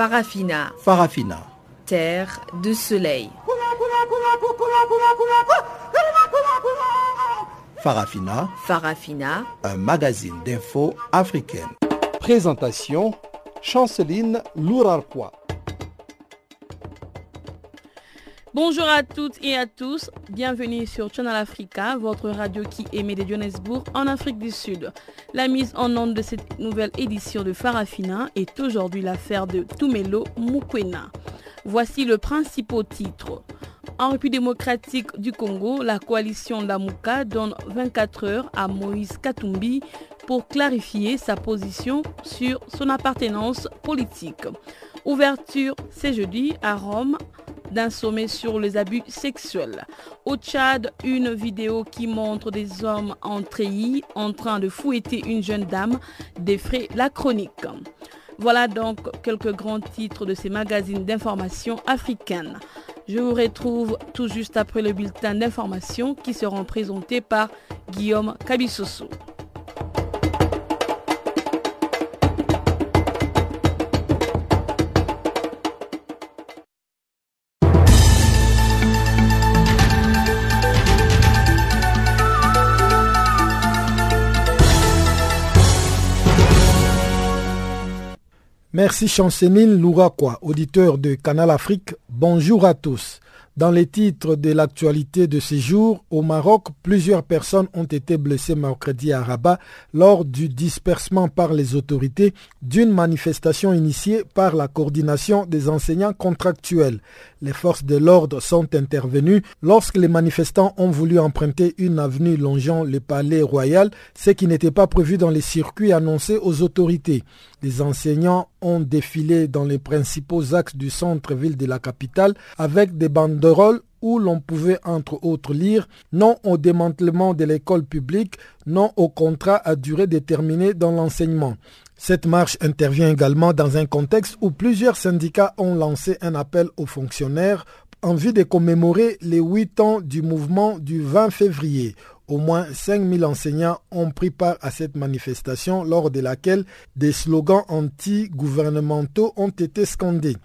Farafina. Farafina. Terre de soleil. Farafina. Farafina. Un magazine d'infos africaine. Présentation Chanceline Lourarquois. Bonjour à toutes et à tous, bienvenue sur Channel Africa, votre radio qui émet de Johannesburg en Afrique du Sud. La mise en onde de cette nouvelle édition de Farafina est aujourd'hui l'affaire de Tumelo Mukwena. Voici le principal titre. En République démocratique du Congo, la coalition Lamuka donne 24 heures à Moïse Katumbi pour clarifier sa position sur son appartenance politique. Ouverture ce jeudi à Rome d'un sommet sur les abus sexuels. Au Tchad, une vidéo qui montre des hommes en treillis en train de fouetter une jeune dame défraie la chronique. Voilà donc quelques grands titres de ces magazines d'information africaines. Je vous retrouve tout juste après le bulletin d'information qui seront présentés par Guillaume Kabissoso. Merci Chanceline Louraquois, auditeur de Canal Afrique. Bonjour à tous. Dans les titres de l'actualité de ces jours, au Maroc, plusieurs personnes ont été blessées mercredi à Rabat lors du dispersement par les autorités d'une manifestation initiée par la coordination des enseignants contractuels. Les forces de l'ordre sont intervenues lorsque les manifestants ont voulu emprunter une avenue longeant le palais royal, ce qui n'était pas prévu dans les circuits annoncés aux autorités. Les enseignants ont défilé dans les principaux axes du centre-ville de la capitale avec des banderoles où l'on pouvait entre autres lire non au démantèlement de l'école publique, non au contrat à durée déterminée dans l'enseignement. Cette marche intervient également dans un contexte où plusieurs syndicats ont lancé un appel aux fonctionnaires en vue de commémorer les huit ans du mouvement du 20 février. Au moins 5000 enseignants ont pris part à cette manifestation lors de laquelle des slogans anti-gouvernementaux ont été scandés.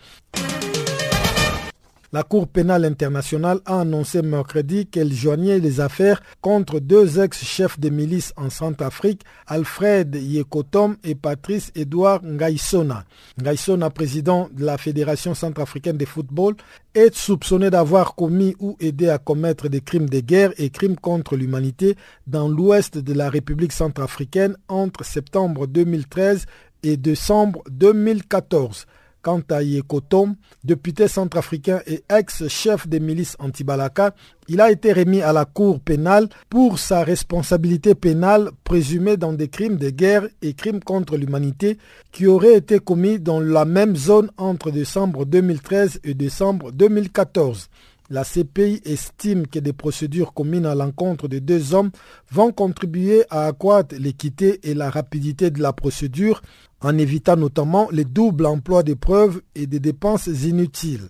La Cour pénale internationale a annoncé mercredi qu'elle joignait les affaires contre deux ex-chefs de milice en Centrafrique, Alfred Yekotom et Patrice Edouard Ngaïsona. Ngaïsona, président de la Fédération centrafricaine de football, est soupçonné d'avoir commis ou aidé à commettre des crimes de guerre et crimes contre l'humanité dans l'ouest de la République centrafricaine entre septembre 2013 et décembre 2014. Quant à Yekotom, député centrafricain et ex-chef des milices anti-Balaka, il a été remis à la Cour pénale pour sa responsabilité pénale présumée dans des crimes de guerre et crimes contre l'humanité qui auraient été commis dans la même zone entre décembre 2013 et décembre 2014. La CPI estime que des procédures communes à l'encontre des deux hommes vont contribuer à accroître l'équité et la rapidité de la procédure en évitant notamment les doubles emplois des preuves et des dépenses inutiles.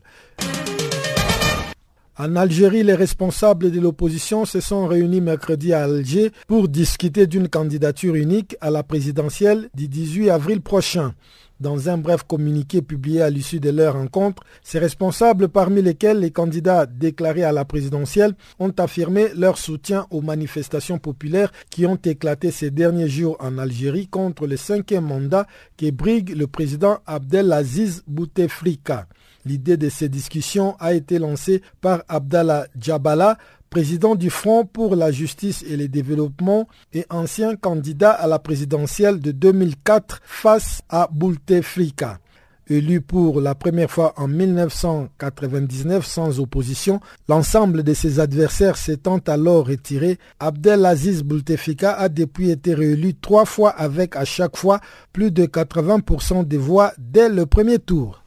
En Algérie, les responsables de l'opposition se sont réunis mercredi à Alger pour discuter d'une candidature unique à la présidentielle du 18 avril prochain. Dans un bref communiqué publié à l'issue de leur rencontre, ces responsables, parmi lesquels les candidats déclarés à la présidentielle, ont affirmé leur soutien aux manifestations populaires qui ont éclaté ces derniers jours en Algérie contre le cinquième mandat qui brigue le président Abdelaziz Bouteflika. L'idée de ces discussions a été lancée par Abdallah Djabala, président du Front pour la justice et le développement et ancien candidat à la présidentielle de 2004 face à Bouteflika. Élu pour la première fois en 1999 sans opposition, l'ensemble de ses adversaires s'étant alors retiré, Abdelaziz Bouteflika a depuis été réélu trois fois avec à chaque fois plus de 80% des voix dès le premier tour.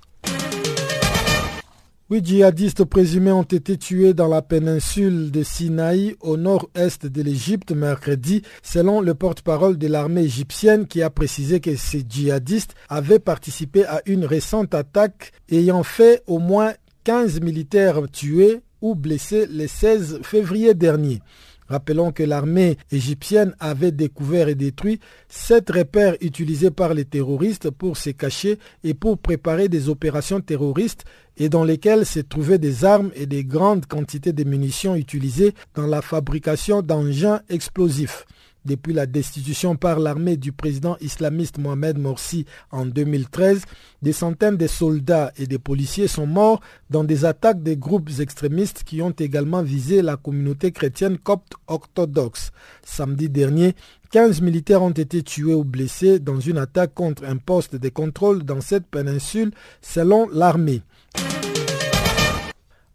Huit djihadistes présumés ont été tués dans la péninsule de Sinaï au nord-est de l'Égypte mercredi, selon le porte-parole de l'armée égyptienne qui a précisé que ces djihadistes avaient participé à une récente attaque ayant fait au moins 15 militaires tués ou blessés le 16 février dernier. Rappelons que l'armée égyptienne avait découvert et détruit sept repères utilisés par les terroristes pour se cacher et pour préparer des opérations terroristes et dans lesquels se trouvaient des armes et des grandes quantités de munitions utilisées dans la fabrication d'engins explosifs. Depuis la destitution par l'armée du président islamiste Mohamed Morsi en 2013, des centaines de soldats et de policiers sont morts dans des attaques des groupes extrémistes qui ont également visé la communauté chrétienne copte orthodoxe. Samedi dernier, 15 militaires ont été tués ou blessés dans une attaque contre un poste de contrôle dans cette péninsule selon l'armée.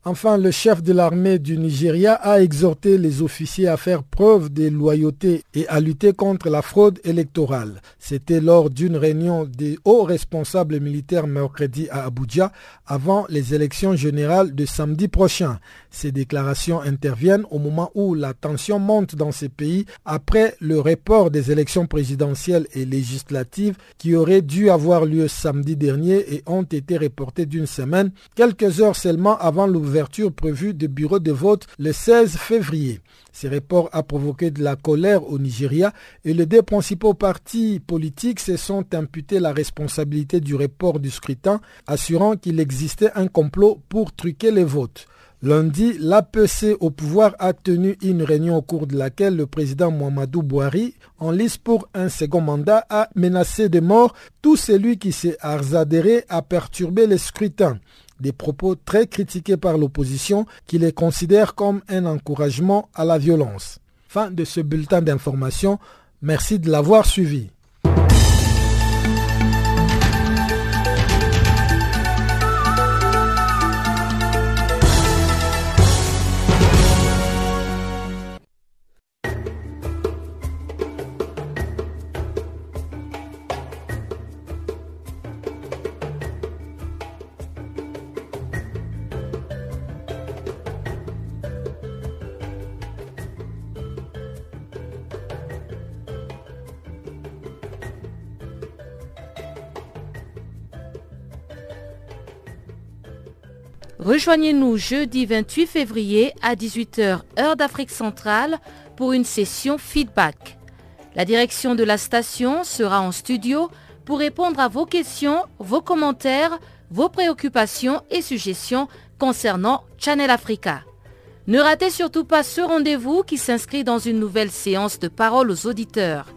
Enfin, le chef de l'armée du Nigeria a exhorté les officiers à faire preuve de loyauté et à lutter contre la fraude électorale. C'était lors d'une réunion des hauts responsables militaires mercredi à Abuja avant les élections générales de samedi prochain. Ces déclarations interviennent au moment où la tension monte dans ces pays après le report des élections présidentielles et législatives qui auraient dû avoir lieu samedi dernier et ont été reportées d'une semaine, quelques heures seulement avant l'ouverture prévue des bureaux de vote le 16 février. Ces reports a provoqué de la colère au Nigeria et les deux principaux partis politiques se sont imputés la responsabilité du report du scrutin, assurant qu'il existait un complot pour truquer les votes. Lundi, l'APC au pouvoir a tenu une réunion au cours de laquelle le président Mohamedou Bouhari, en lice pour un second mandat, a menacé de mort tout celui qui s'est arzadéré à perturber les scrutins. Des propos très critiqués par l'opposition qui les considère comme un encouragement à la violence. Fin de ce bulletin d'information. Merci de l'avoir suivi. Rejoignez-nous jeudi 28 février à 18h heure d'Afrique centrale pour une session feedback. La direction de la station sera en studio pour répondre à vos questions, vos commentaires, vos préoccupations et suggestions concernant Channel Africa. Ne ratez surtout pas ce rendez-vous qui s'inscrit dans une nouvelle séance de parole aux auditeurs.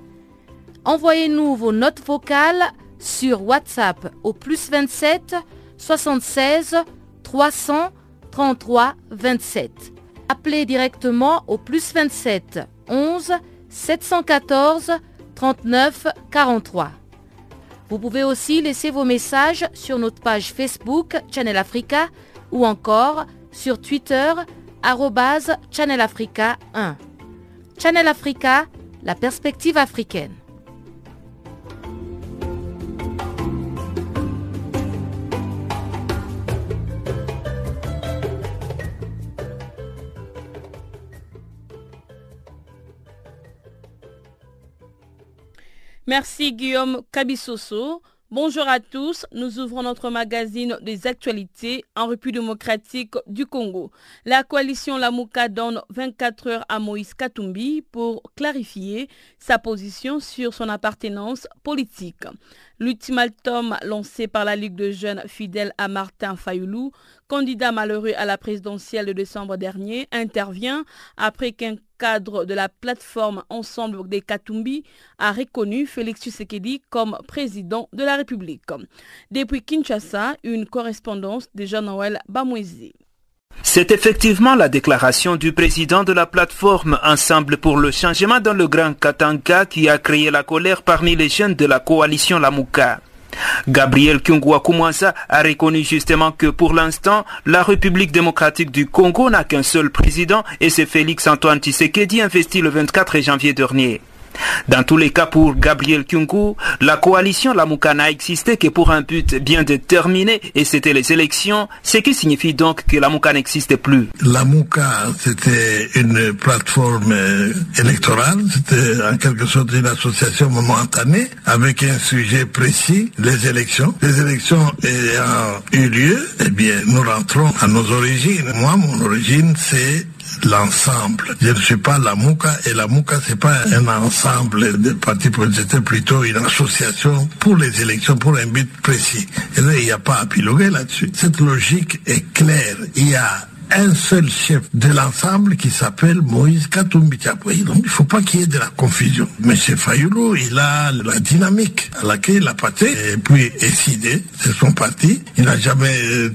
Envoyez-nous vos notes vocales sur WhatsApp au plus 27 76 333 27. Appelez directement au plus 27 11 714 39 43. Vous pouvez aussi laisser vos messages sur notre page Facebook Channel Africa ou encore sur Twitter Channel Africa 1. Channel Africa, la perspective africaine. Merci Guillaume Kabissoso. Bonjour à tous, nous ouvrons notre magazine des actualités en République démocratique du Congo. La coalition Lamouka donne 24 heures à Moïse Katumbi pour clarifier sa position sur son appartenance politique. L'ultimatum lancé par la Ligue de jeunes fidèle à Martin Fayoulou, candidat malheureux à la présidentielle de décembre dernier, intervient après qu'un cadre de la plateforme Ensemble des Katumbi a reconnu Félix Tshisekedi comme président de la République. Depuis Kinshasa, une correspondance de Jean-Noël Bamouézi. C'est effectivement la déclaration du président de la plateforme Ensemble pour le changement dans le Grand Katanga qui a créé la colère parmi les jeunes de la coalition Lamouka. Gabriel Kyungwa Kumwansa a reconnu justement que pour l'instant, la République démocratique du Congo n'a qu'un seul président et c'est Félix Antoine Tshisekedi investi le 24 janvier dernier. Dans tous les cas, pour Gabriel Kyungu, la coalition Lamouka n'a existé que pour un but bien déterminé, et c'était les élections, ce qui signifie donc que Lamouka n'existe plus. Lamouka, c'était une plateforme euh, électorale, c'était en quelque sorte une association momentanée, avec un sujet précis, les élections. Les élections ayant eu lieu, eh bien, nous rentrons à nos origines. Moi, mon origine, c'est l'ensemble. Je ne suis pas la MOUCA et la MOUCA c'est pas un ensemble de partis politiques, c'était plutôt une association pour les élections, pour un but précis. Et là, il n'y a pas à piloguer là-dessus. Cette logique est claire. Il y a un seul chef de l'ensemble qui s'appelle Moïse Katumbi Donc il ne faut pas qu'il y ait de la confusion. Monsieur Fayoulou, il a la dynamique à laquelle il a parti et puis décidé, c'est son parti. Il n'a jamais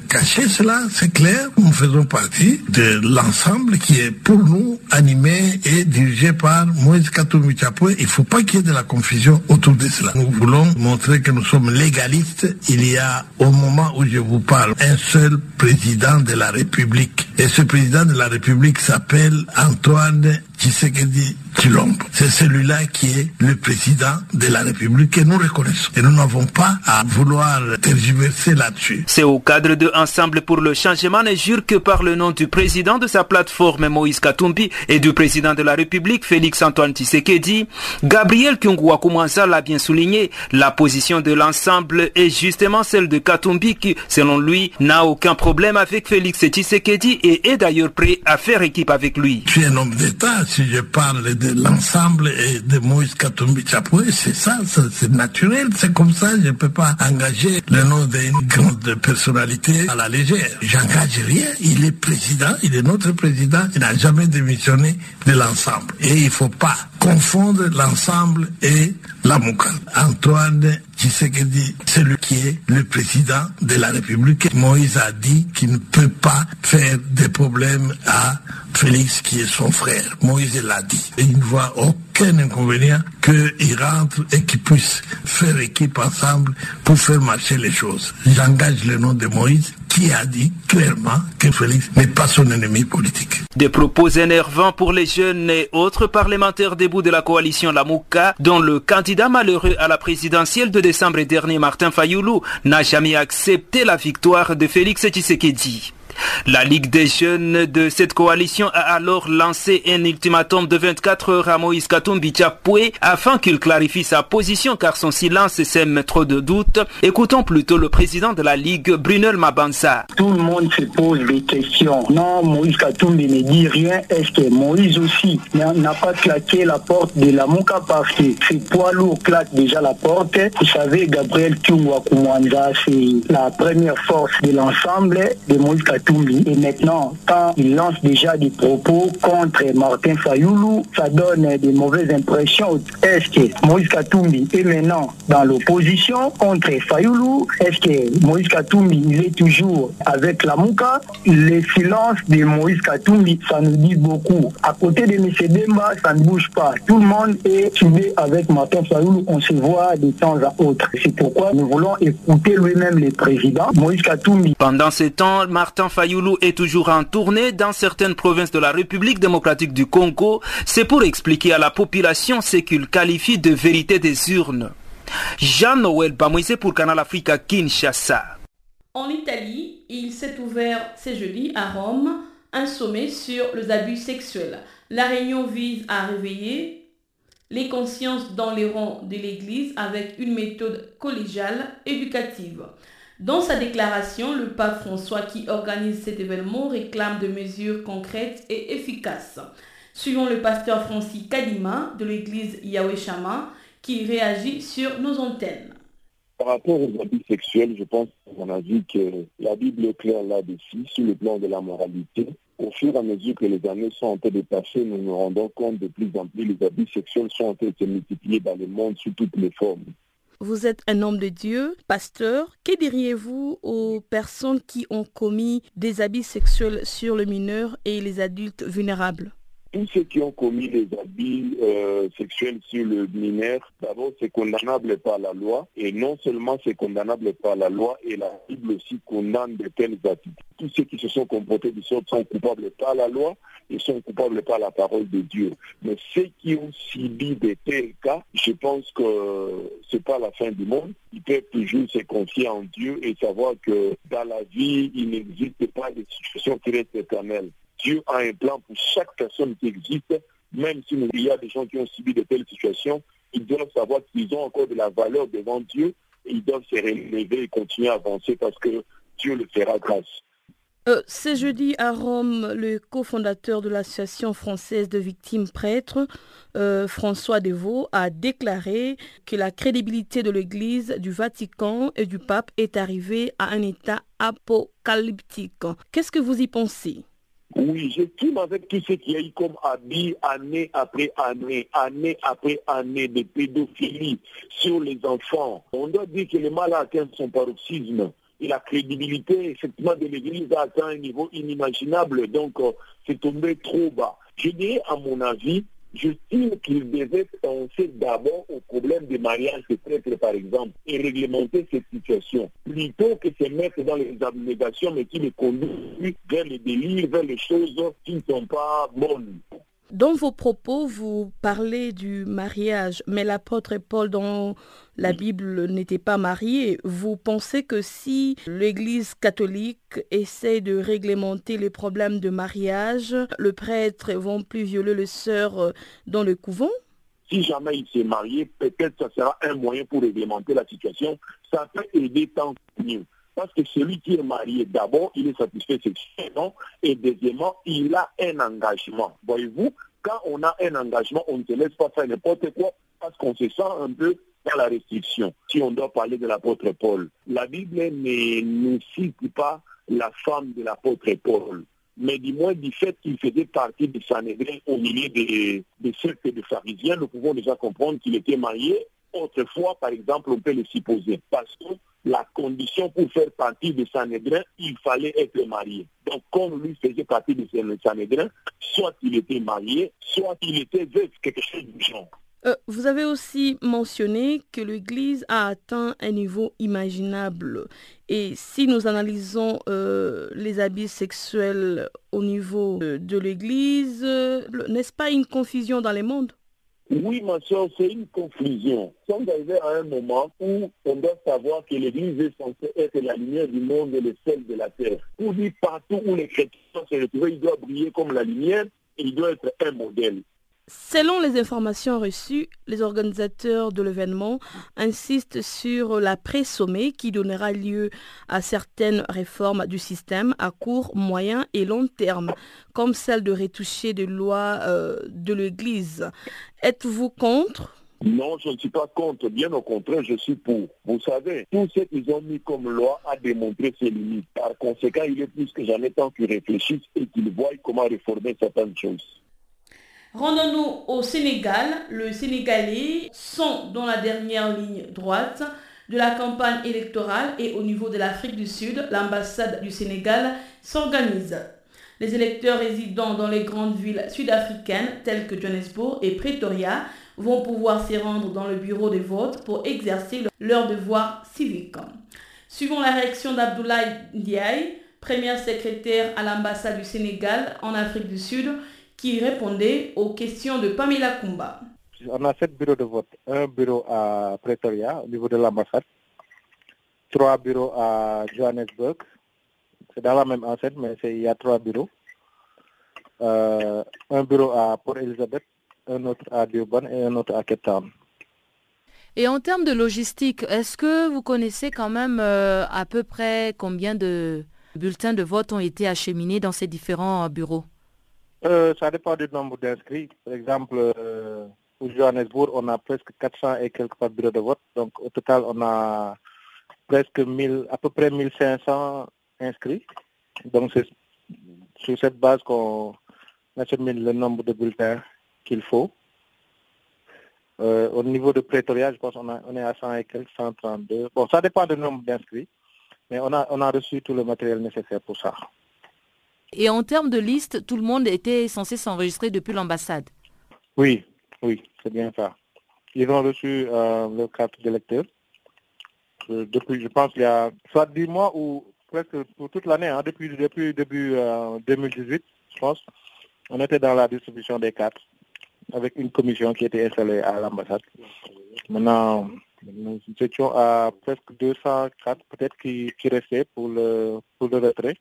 caché cela, c'est clair. Nous faisons partie de l'ensemble qui est pour nous animé et dirigé par Moïse Katumbi Il ne faut pas qu'il y ait de la confusion autour de cela. Nous voulons montrer que nous sommes légalistes. Il y a, au moment où je vous parle, un seul président de la République et ce président de la République s'appelle Antoine Tshisekedi Chilombo. C'est celui-là qui est le président de la République et nous reconnaissons. Et nous n'avons pas à vouloir tergiverser là-dessus. C'est au cadre de Ensemble pour le changement et jure que par le nom du président de sa plateforme Moïse Katumbi et du président de la République Félix Antoine Tshisekedi, Gabriel Kyungwa l'a bien souligné, la position de l'ensemble est justement celle de Katumbi qui, selon lui, n'a aucun problème avec Félix Tshisekedi et est d'ailleurs prêt à faire équipe avec lui. Je suis un homme d'État, si je parle de l'ensemble et de Moïse Katumbi Chapoué, c'est ça, c'est naturel, c'est comme ça, je ne peux pas engager le nom d'une grande personnalité à la légère. J'engage rien, il est président, il est notre président, il n'a jamais démissionné de l'ensemble. Et il ne faut pas confondre l'ensemble et la Mouka. Antoine Tshisekedi, c'est lui qui est le président de la République. Moïse a dit qu'il ne peut pas faire des problèmes à Félix qui est son frère. Moïse l'a dit. Et il ne voit aucun inconvénient qu'il rentre et qu'il puisse faire équipe ensemble pour faire marcher les choses. J'engage le nom de Moïse qui a dit clairement que Félix n'est pas son ennemi politique. Des propos énervants pour les jeunes et autres parlementaires debout de la coalition Lamouka, dont le candidat malheureux à la présidentielle de décembre dernier, Martin Fayoulou, n'a jamais accepté la victoire de Félix Tshisekedi. La Ligue des jeunes de cette coalition a alors lancé un ultimatum de 24 heures à Moïse Katumbi Tchapoué afin qu'il clarifie sa position car son silence sème trop de doutes. Écoutons plutôt le président de la Ligue, Brunel Mabanza. Tout le monde se pose des questions. Non, Moïse Katumbi ne dit rien. Est-ce que Moïse aussi n'a pas claqué la porte de la Mouka parce que ses poids lourds claquent déjà la porte Vous savez, Gabriel Tungwa c'est la première force de l'ensemble de Moïse Katumbi et maintenant, quand il lance déjà des propos contre Martin Fayoulou, ça donne des mauvaises impressions. Est-ce que Moïse Katumbi est maintenant dans l'opposition contre Fayoulou? Est-ce que Moïse Katumbi il est toujours avec la Mouka? Le silence de Moïse Katumbi, ça nous dit beaucoup. À côté de M. Demba, ça ne bouge pas. Tout le monde est suivi avec Martin Fayoulou. On se voit de temps à autre. C'est pourquoi nous voulons écouter lui-même le président, Moïse Katumbi. Pendant ce temps, Martin Fayoulou est toujours en tournée dans certaines provinces de la République démocratique du Congo. C'est pour expliquer à la population ce qu'il qualifie de vérité des urnes. Jean-Noël Bamoise pour Canal Africa Kinshasa. En Italie, il s'est ouvert ce jeudi à Rome un sommet sur les abus sexuels. La réunion vise à réveiller les consciences dans les rangs de l'Église avec une méthode collégiale éducative. Dans sa déclaration, le pape François qui organise cet événement réclame des mesures concrètes et efficaces. Suivons le pasteur Francis Kadima de l'église Yahweh Shama qui réagit sur nos antennes. Par rapport aux abus sexuels, je pense qu'on a vu que la Bible est claire là-dessus, sur le plan de la moralité. Au fur et à mesure que les années sont en train de passer, nous nous rendons compte de plus en plus les abus sexuels sont en train de se multiplier dans le monde sous toutes les formes. Vous êtes un homme de Dieu, pasteur. Que diriez-vous aux personnes qui ont commis des abus sexuels sur le mineur et les adultes vulnérables? Tous ceux qui ont commis des abus euh, sexuels sur le mineur, d'abord c'est condamnable par la loi, et non seulement c'est condamnable par la loi, et la Bible aussi condamne de telles attitudes. Tous ceux qui se sont comportés de sorte sont coupables par la loi et sont coupables par la parole de Dieu. Mais ceux qui ont subi de tels cas, je pense que c'est pas la fin du monde. Ils peuvent toujours se confier en Dieu et savoir que dans la vie, il n'existe pas de situation qui reste éternelle. Dieu a un plan pour chaque personne qui existe, même s'il y a des gens qui ont subi de telles situations, ils doivent savoir qu'ils ont encore de la valeur devant Dieu et ils doivent se relever et continuer à avancer parce que Dieu le fera grâce. Euh, c'est jeudi à Rome, le cofondateur de l'Association française de victimes prêtres, euh, François Devaux, a déclaré que la crédibilité de l'Église, du Vatican et du pape est arrivée à un état apocalyptique. Qu'est-ce que vous y pensez? Oui, j'estime avec tout ce qu'il y a eu comme habit année après année, année après année de pédophilie sur les enfants. On doit dire que le mal a atteint son paroxysme et la crédibilité effectivement de l'Église a atteint un niveau inimaginable, donc euh, c'est tombé trop bas. Je dirais à mon avis, j'estime qu'il devait penser d'abord au problème des mariages de prêtres, par exemple, et réglementer cette situation, plutôt que se mettre dans les abnégations, mais qui les conduisent vers les délires, vers les choses qui ne sont pas bonnes. Dans vos propos, vous parlez du mariage, mais l'apôtre Paul dans la Bible n'était pas marié. Vous pensez que si l'Église catholique essaie de réglementer les problèmes de mariage, le prêtre vont plus violer les sœurs euh, dans le couvent? Si jamais il s'est marié, peut-être ça sera un moyen pour réglementer la situation. Ça peut aider tant mieux. Parce que celui qui est marié, d'abord, il est satisfait sexuellement et deuxièmement, il a un engagement. Voyez-vous, quand on a un engagement, on ne se laisse pas faire n'importe quoi parce qu'on se sent un peu dans la restriction. Si on doit parler de l'apôtre Paul, la Bible ne nous cite pas la femme de l'apôtre Paul, mais du moins du fait qu'il faisait partie de Sanhédrin au milieu des, des sectes de pharisiens, nous pouvons déjà comprendre qu'il était marié. Autrefois, par exemple, on peut le supposer, parce que la condition pour faire partie de Sanhédrin, il fallait être marié. Donc, comme lui faisait partie de Sanhédrin, soit il était marié, soit il était veuf, quelque chose du genre. Euh, vous avez aussi mentionné que l'Église a atteint un niveau imaginable. Et si nous analysons euh, les habits sexuels au niveau de, de l'Église, euh, n'est-ce pas une confusion dans les mondes? Oui, ma soeur, c'est une confusion. Sommes arrivés à un moment où on doit savoir que l'Église est censée être la lumière du monde et le sel de la terre. Pour dire partout où les chrétiens se retrouvent, il doit briller comme la lumière et il doit être un modèle. Selon les informations reçues, les organisateurs de l'événement insistent sur la pré-sommet qui donnera lieu à certaines réformes du système à court, moyen et long terme, comme celle de retoucher des lois euh, de l'Église. Êtes-vous contre? Non, je ne suis pas contre, bien au contraire, je suis pour. Vous savez, tout ce qu'ils ont mis comme loi a démontré ses limites. Par conséquent, il est plus que jamais temps qu'ils réfléchissent et qu'ils voient comment réformer certaines choses. Rendons-nous au Sénégal. Le Sénégalais sont dans la dernière ligne droite de la campagne électorale et au niveau de l'Afrique du Sud, l'ambassade du Sénégal s'organise. Les électeurs résidant dans les grandes villes sud-africaines telles que Johannesburg et Pretoria vont pouvoir s'y rendre dans le bureau de vote pour exercer leur devoir civique. Suivant la réaction d'Abdoulaye Ndiaye, premier secrétaire à l'ambassade du Sénégal en Afrique du Sud, qui répondait aux questions de Pamela Kumba. On a sept bureaux de vote. Un bureau à Pretoria, au niveau de l'ambassade. Trois bureaux à Johannesburg. C'est dans la même enceinte, mais il y a trois bureaux. Euh, un bureau à Port Elizabeth, un autre à Durban et un autre à Cape Town. Et en termes de logistique, est-ce que vous connaissez quand même euh, à peu près combien de bulletins de vote ont été acheminés dans ces différents bureaux? Euh, ça dépend du nombre d'inscrits. Par exemple, euh, pour Johannesburg, on a presque 400 et quelques par bureau de vote. Donc au total, on a presque 1000, à peu près 1500 inscrits. Donc c'est sur cette base qu'on achemine le nombre de bulletins qu'il faut. Euh, au niveau de Pretoria, je pense qu'on on est à 100 et quelques, 132. Bon, ça dépend du nombre d'inscrits, mais on a, on a reçu tout le matériel nécessaire pour ça. Et en termes de liste, tout le monde était censé s'enregistrer depuis l'ambassade. Oui, oui, c'est bien ça. Ils ont reçu euh, le carte d'électeur. Euh, depuis, je pense, il y a soit 10 mois ou presque pour toute l'année, hein, depuis, depuis début 2018, euh, je pense. On était dans la distribution des cartes avec une commission qui était installée à l'ambassade. Maintenant, nous étions à presque 200 cartes peut-être qui, qui restaient pour le, pour le retrait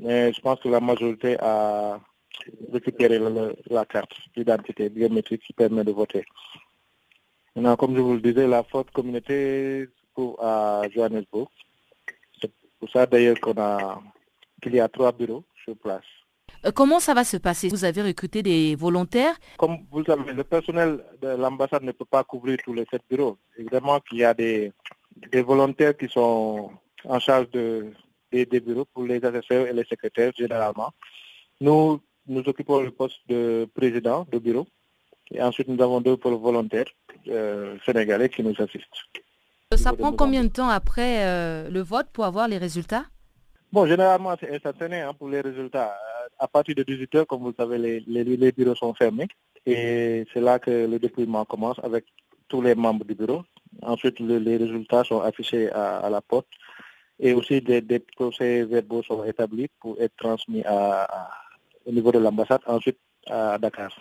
mais je pense que la majorité a récupéré la carte d'identité biométrique qui permet de voter. Maintenant, comme je vous le disais, la forte communauté à Johannesburg. C'est pour ça d'ailleurs qu'on a qu'il y a trois bureaux sur place. Euh, comment ça va se passer? Vous avez recruté des volontaires? Comme vous le savez, le personnel de l'ambassade ne peut pas couvrir tous les sept bureaux. Évidemment qu'il y a des, des volontaires qui sont en charge de, des, bureaux pour les assesseurs et les secrétaires généralement. Nous, nous occupons le poste de président de bureau et ensuite nous avons deux volontaires euh, sénégalais qui nous assistent. Ça prend combien de temps après euh, le vote pour avoir les résultats? Bon, généralement, c'est instantané hein, pour les résultats. À partir de 18 heures, comme vous le savez, les, les, bureaux sont fermés. Et c'est là que le dépouillement commence avec tous les membres du bureau. Ensuite, les résultats sont affichés à, la porte. Et aussi, des, procès verbaux sont établis pour être transmis au niveau de l'ambassade, ensuite à Dakar.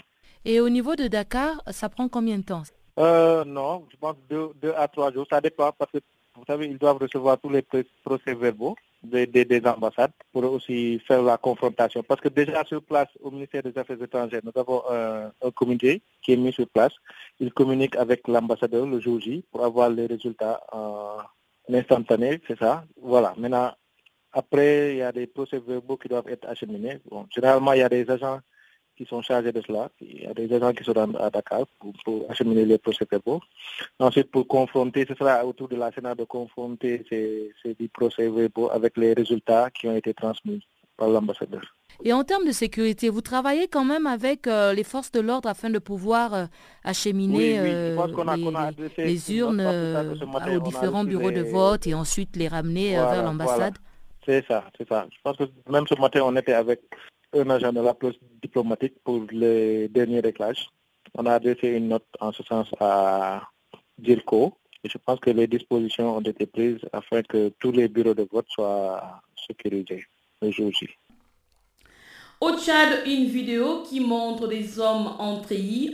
Et au niveau de Dakar, ça prend combien de temps? Euh, Non, je pense deux, deux à trois jours. Ça dépend parce que, vous savez, ils doivent recevoir tous les procès verbaux des, ambassades pour aussi faire la confrontation. Parce que déjà sur place au ministère des Affaires étrangères, nous avons un, comité qui est mis sur place. Il communique avec l'ambassadeur le jour J pour avoir les résultats instantané, c'est ça. Voilà. Maintenant, après, il y a des procès verbaux qui doivent être acheminés. Bon, généralement, il y a des agents qui sont chargés de cela. Il y a des agents qui sont à Dakar pour, acheminer les procès-verbaux. Ensuite, pour confronter, ce sera autour de la Sénat de confronter ces, ces procès-verbaux avec les résultats qui ont été transmis par l'ambassadeur. Et en termes de sécurité, vous travaillez quand même avec euh, les forces de l'ordre afin de pouvoir euh, acheminer les, urnes aux différents bureaux de vote et ensuite les ramener euh, vers l'ambassade C'est ça, c'est ça. Je pense que même ce matin, on était avec un agent de la police diplomatique pour les derniers réglages. On a adressé une note en ce sens à DIRCO et je pense que les dispositions ont été prises afin que tous les bureaux de vote soient sécurisés Au Tchad, une vidéo qui montre des hommes en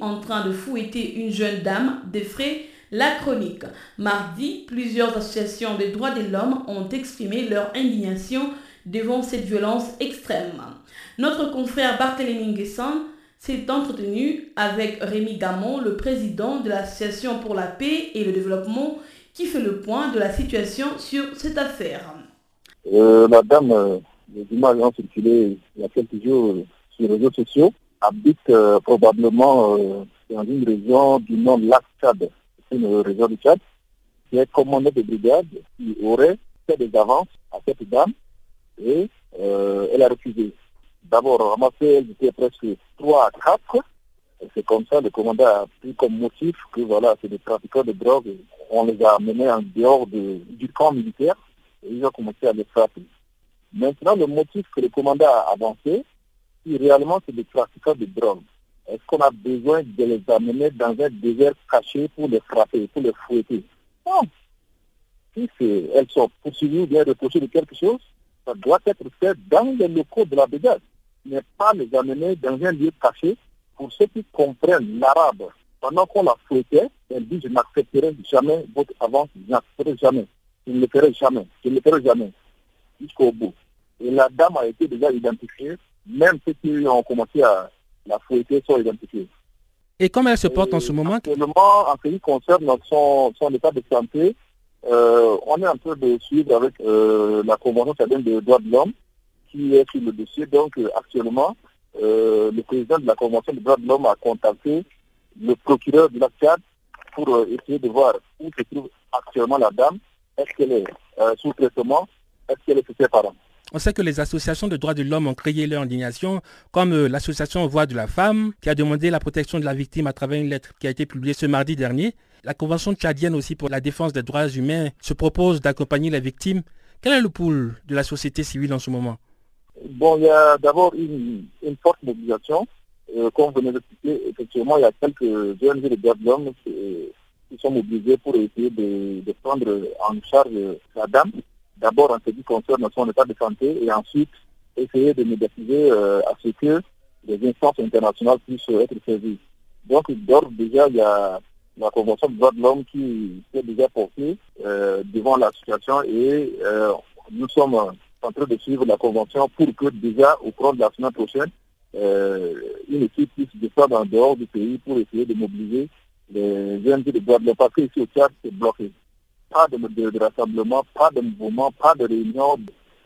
en train de fouetter une jeune dame défraie la chronique. Mardi, plusieurs associations des droits de l'homme ont exprimé leur indignation devant cette violence extrême. Notre confrère Barthélémy Nguessan s'est entretenu avec Rémi Gamon, le président de l'Association pour la paix et le développement, qui fait le point de la situation sur cette affaire. Euh, Madame, euh, les images ont circulé il y a quelques jours sur les réseaux sociaux, habite euh, probablement dans une région du nom Lac Tchad, une région du Tchad, qui est commandée de brigade qui aurait fait des avances à cette dame et euh, elle a refusé. D'abord, ramasser, elle était presque 3 à 4. C'est comme ça, le commandant a pris comme motif que voilà, c'est des trafiquants de drogue. On les a amenés en dehors du camp militaire et ils ont commencé à les frapper. Maintenant, le motif que le commandant a avancé, si réellement c'est des trafiquants de drogue, est-ce qu'on a besoin de les amener dans un désert caché pour les frapper, pour les fouetter? Non. Si elles sont poursuivies ou bien reprochées de quelque chose, ça doit être fait dans les locaux de la brigade, mais pas les amener dans un lieu caché. Pour ceux qui comprennent l'arabe, pendant qu'on la souhaitait, elle dit, je n'accepterai jamais votre avance, je n'accepterai jamais, je ne le ferai jamais, je ne le ferai jamais, jusqu'au bout. Et la dame a été déjà identifiée, même ceux qui ont commencé à la fouetter sont identifiés. Et comment elle se porte en ce moment? Actuellement, en ce qui concerne son, son état de santé, euh, on est en train de suivre avec euh, la Convention citoyenne des droits de l'homme qui est sur le dossier. Donc euh, actuellement, le président de la Convention des droits de l'homme a contacté le procureur de la CAD pour essayer de voir où se trouve actuellement la dame. Est-ce qu'elle est sous traitement? Ses parents on sait que les associations de droits de l'homme ont créé leur indignation, comme l'association Voix de la femme, qui a demandé la protection de la victime à travers une lettre qui a été publiée ce mardi dernier. La Convention tchadienne aussi pour la défense des droits humains se propose d'accompagner les victimes. Quel est le pouls de la société civile en ce moment? Bon, il y a d'abord une, forte mobilisation. Euh, comme vous venez de citer, effectivement, il y a quelques ONG de droits de l'homme qui, sont mobilisés pour essayer de, prendre en charge la dame. D'abord en ce qui concerne son état de santé et ensuite essayer de médiatiser euh, à ce que les instances internationales puissent être saisies. Donc, déjà, il y a la Convention des droits de l'homme qui s'est déjà portée euh, devant la situation et euh, nous sommes en train de suivre la Convention pour que déjà au cours de la semaine prochaine, euh, une équipe puisse descendre en dehors du pays pour essayer de mobiliser les ONG de droits de l'homme parce qu'ici au Tchad c'est bloqué. Pas de, rassemblement, pas de mouvement, pas de réunion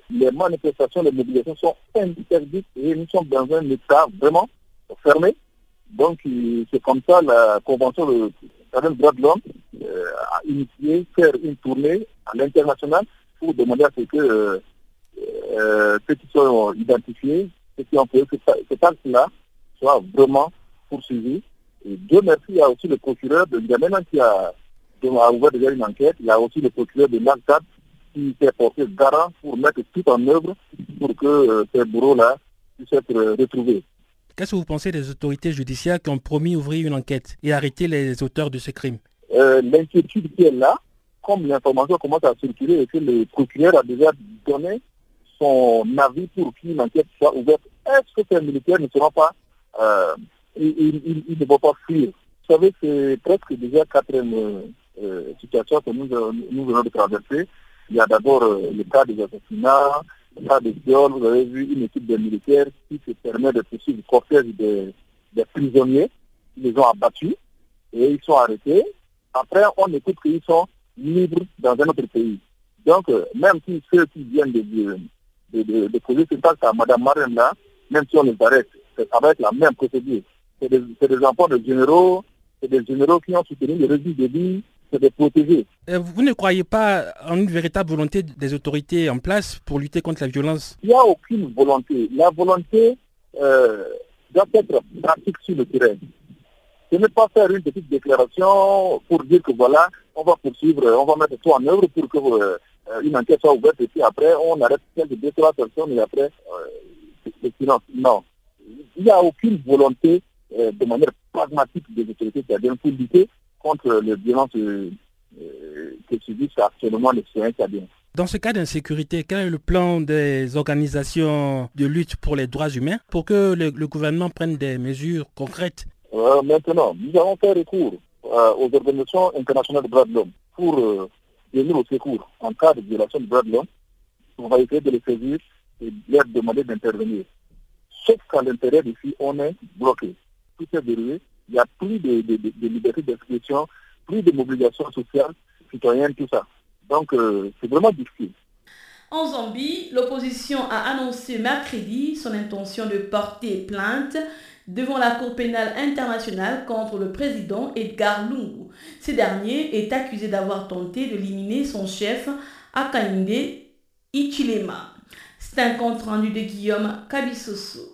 les manifestations, les mobilisations sont interdites et nous sommes dans un état vraiment fermé. Donc c'est comme ça la Convention de des droits de l'homme euh, a initié, faire une tournée à l'international pour demander à ce que euh, euh, ceux qui sont identifiés, ceux qui ont fait cet acte-là, soient vraiment poursuivis. Et Dieu merci, il y a aussi le procureur de N'Djamena qui a, ouvert déjà une enquête. Il y a aussi le procureur de l'ANCAD qui s'est porté garant pour mettre tout en œuvre pour que ces bourreaux-là puissent être retrouvés. Qu'est-ce que vous pensez des autorités judiciaires qui ont promis ouvrir une enquête et arrêter les auteurs de ce crime? Euh, L'inquiétude qui est là, comme l'information commence à circuler et que le procureur a déjà donné son avis pour qu'une enquête soit ouverte, est-ce que ces militaires ne seront pas, euh, ils, ne vont pas fuir? Vous savez, c'est presque déjà quatrième euh, situation que nous, nous venons de traverser. Il y a d'abord le cas des assassinats, cas de viol, vous avez vu une équipe de militaires qui se permet de poursuivre le cortège des, prisonniers. Ils les ont abattus et ils sont arrêtés. Après, on écoute qu'ils sont libres dans un autre pays. Donc, euh, même si ceux qui viennent de, de, poser ce acte à Mme Marine même si on les arrête, c'est avec la même procédure. C'est des, des enfants de généraux, c'est des généraux qui ont soutenu le régime de vie, de protéger. Vous ne croyez pas en une véritable volonté des autorités en place pour lutter contre la violence? Il n'y a aucune volonté. La volonté euh, doit être pratique sur le terrain. Ce n'est pas faire une petite déclaration pour dire que voilà, on va poursuivre, on va mettre tout en œuvre pour que euh, une enquête soit ouverte et puis après on arrête quelques deux, trois personnes et après euh, silence. Non. Il n'y a aucune volonté euh, de manière pragmatique des autorités qui pour lutter contre les violences euh, que subissent actuellement les citoyens bien. Dans ce cas d'insécurité, quel est le plan des organisations de lutte pour les droits humains pour que le, gouvernement prenne des mesures concrètes? Euh, Maintenant, nous avons fait recours euh, aux organisations internationales de droits de l'homme pour venir au secours en cas de violation des droits de l'homme. On va essayer de les saisir et leur demander d'intervenir. Sauf qu'à l'intérieur d'ici, on est bloqué. Tout est verrouillé il n'y a plus de, liberté d'expression, plus de mobilisation sociale, citoyenne, tout ça. Donc, euh, c'est vraiment difficile. En Zambie, l'opposition a annoncé mercredi son intention de porter plainte devant la Cour pénale internationale contre le président Edgar Lungu. Ce dernier est accusé d'avoir tenté d'éliminer son chef Akainde Ichilema. C'est un compte rendu de Guillaume Kabisoso.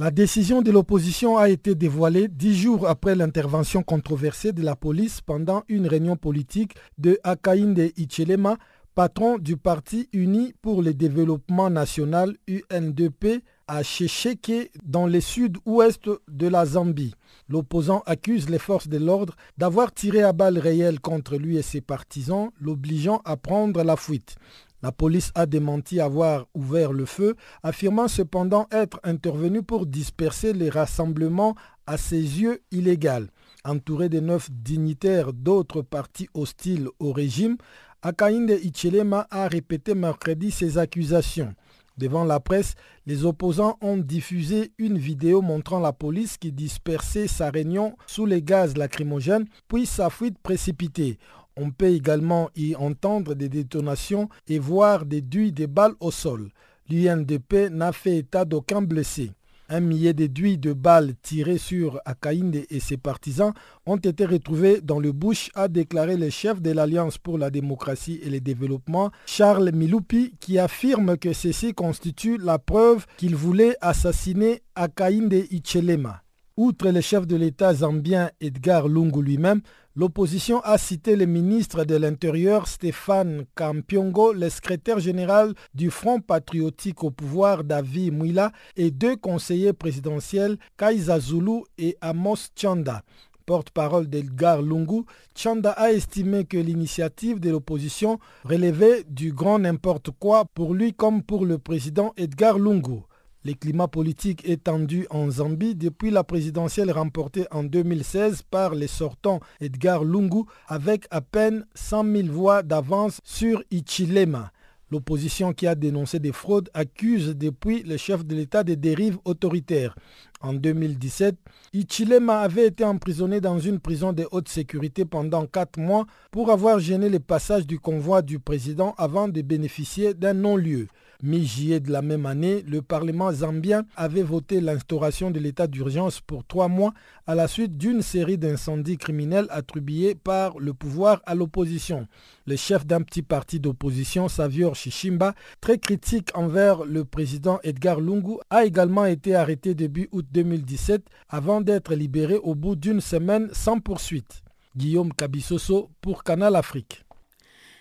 La décision de l'opposition a été dévoilée dix jours après l'intervention controversée de la police pendant une réunion politique de Akainde Ichelema, patron du Parti uni pour le développement national UNDP à Checheke dans le sud-ouest de la Zambie. L'opposant accuse les forces de l'ordre d'avoir tiré à balles réelles contre lui et ses partisans, l'obligeant à prendre la fuite. La police a démenti avoir ouvert le feu, affirmant cependant être intervenu pour disperser les rassemblements à ses yeux illégaux. Entouré de neuf dignitaires d'autres partis hostiles au régime, Akainde Ichelema a répété mercredi ses accusations. Devant la presse, les opposants ont diffusé une vidéo montrant la police qui dispersait sa réunion sous les gaz lacrymogènes, puis sa fuite précipitée. On peut également y entendre des détonations et voir des duits de balles au sol. L'UNDP n'a fait état d'aucun blessé. Un millier de duits de balles tirées sur Akainde et ses partisans ont été retrouvés dans le bush, a déclaré le chef de l'Alliance pour la démocratie et le développement, Charles Miloupi, qui affirme que ceci constitue la preuve qu'il voulait assassiner Akainde Ichelema. Outre le chef de l'État zambien Edgar Lungu lui-même, l'opposition a cité le ministre de l'Intérieur Stéphane Kampiongo, le secrétaire général du Front patriotique au pouvoir David Mouila et deux conseillers présidentiels Kaisa Zulu et Amos Chanda porte-parole d'Edgar Lungu, Chanda a estimé que l'initiative de l'opposition relevait du grand n'importe quoi pour lui comme pour le président Edgar Lungu. Le climat politique est en Zambie depuis la présidentielle remportée en 2016 par les sortants Edgar Lungu avec à peine 100 000 voix d'avance sur Ichilema. L'opposition qui a dénoncé des fraudes accuse depuis le chef de l'État des dérives autoritaires. En 2017, Ichilema avait été emprisonné dans une prison de haute sécurité pendant quatre mois pour avoir gêné le passage du convoi du président avant de bénéficier d'un non-lieu. Mi-juillet de la même année, le Parlement zambien avait voté l'instauration de l'état d'urgence pour trois mois à la suite d'une série d'incendies criminels attribués par le pouvoir à l'opposition. Le chef d'un petit parti d'opposition, Savior Shishimba, très critique envers le président Edgar Lungu, a également été arrêté début août 2017 avant d'être libéré au bout d'une semaine sans poursuite. Guillaume Kabisoso pour Canal Afrique.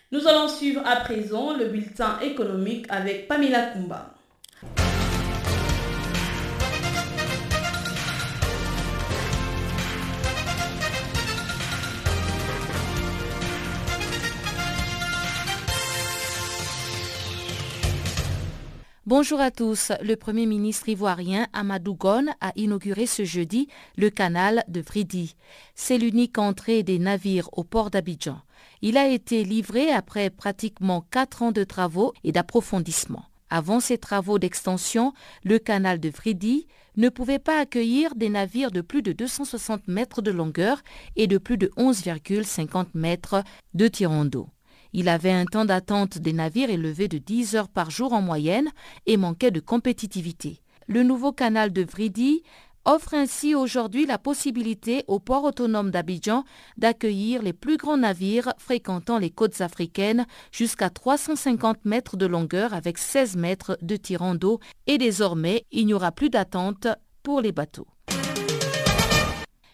Nous allons suivre à présent le bulletin économique avec Pamela Kumba. Bonjour à tous. Le Premier ministre ivoirien Amadou Gon a inauguré ce jeudi le canal de Vridi. C'est l'unique entrée des navires au port d'Abidjan. Il a été livré après pratiquement quatre ans de travaux et d'approfondissement. Avant ces travaux d'extension, le canal de Vridi ne pouvait pas accueillir des navires de plus de 260 mètres de longueur et de plus de 11,50 mètres de tirant d'eau. Il avait un temps d'attente des navires élevé de 10 heures par jour en moyenne et manquait de compétitivité. Le nouveau canal de Vridi offre ainsi aujourd'hui la possibilité au port autonome d'Abidjan d'accueillir les plus grands navires fréquentant les côtes africaines jusqu'à 350 mètres de longueur avec 16 mètres de tirant d'eau et désormais il n'y aura plus d'attente pour les bateaux.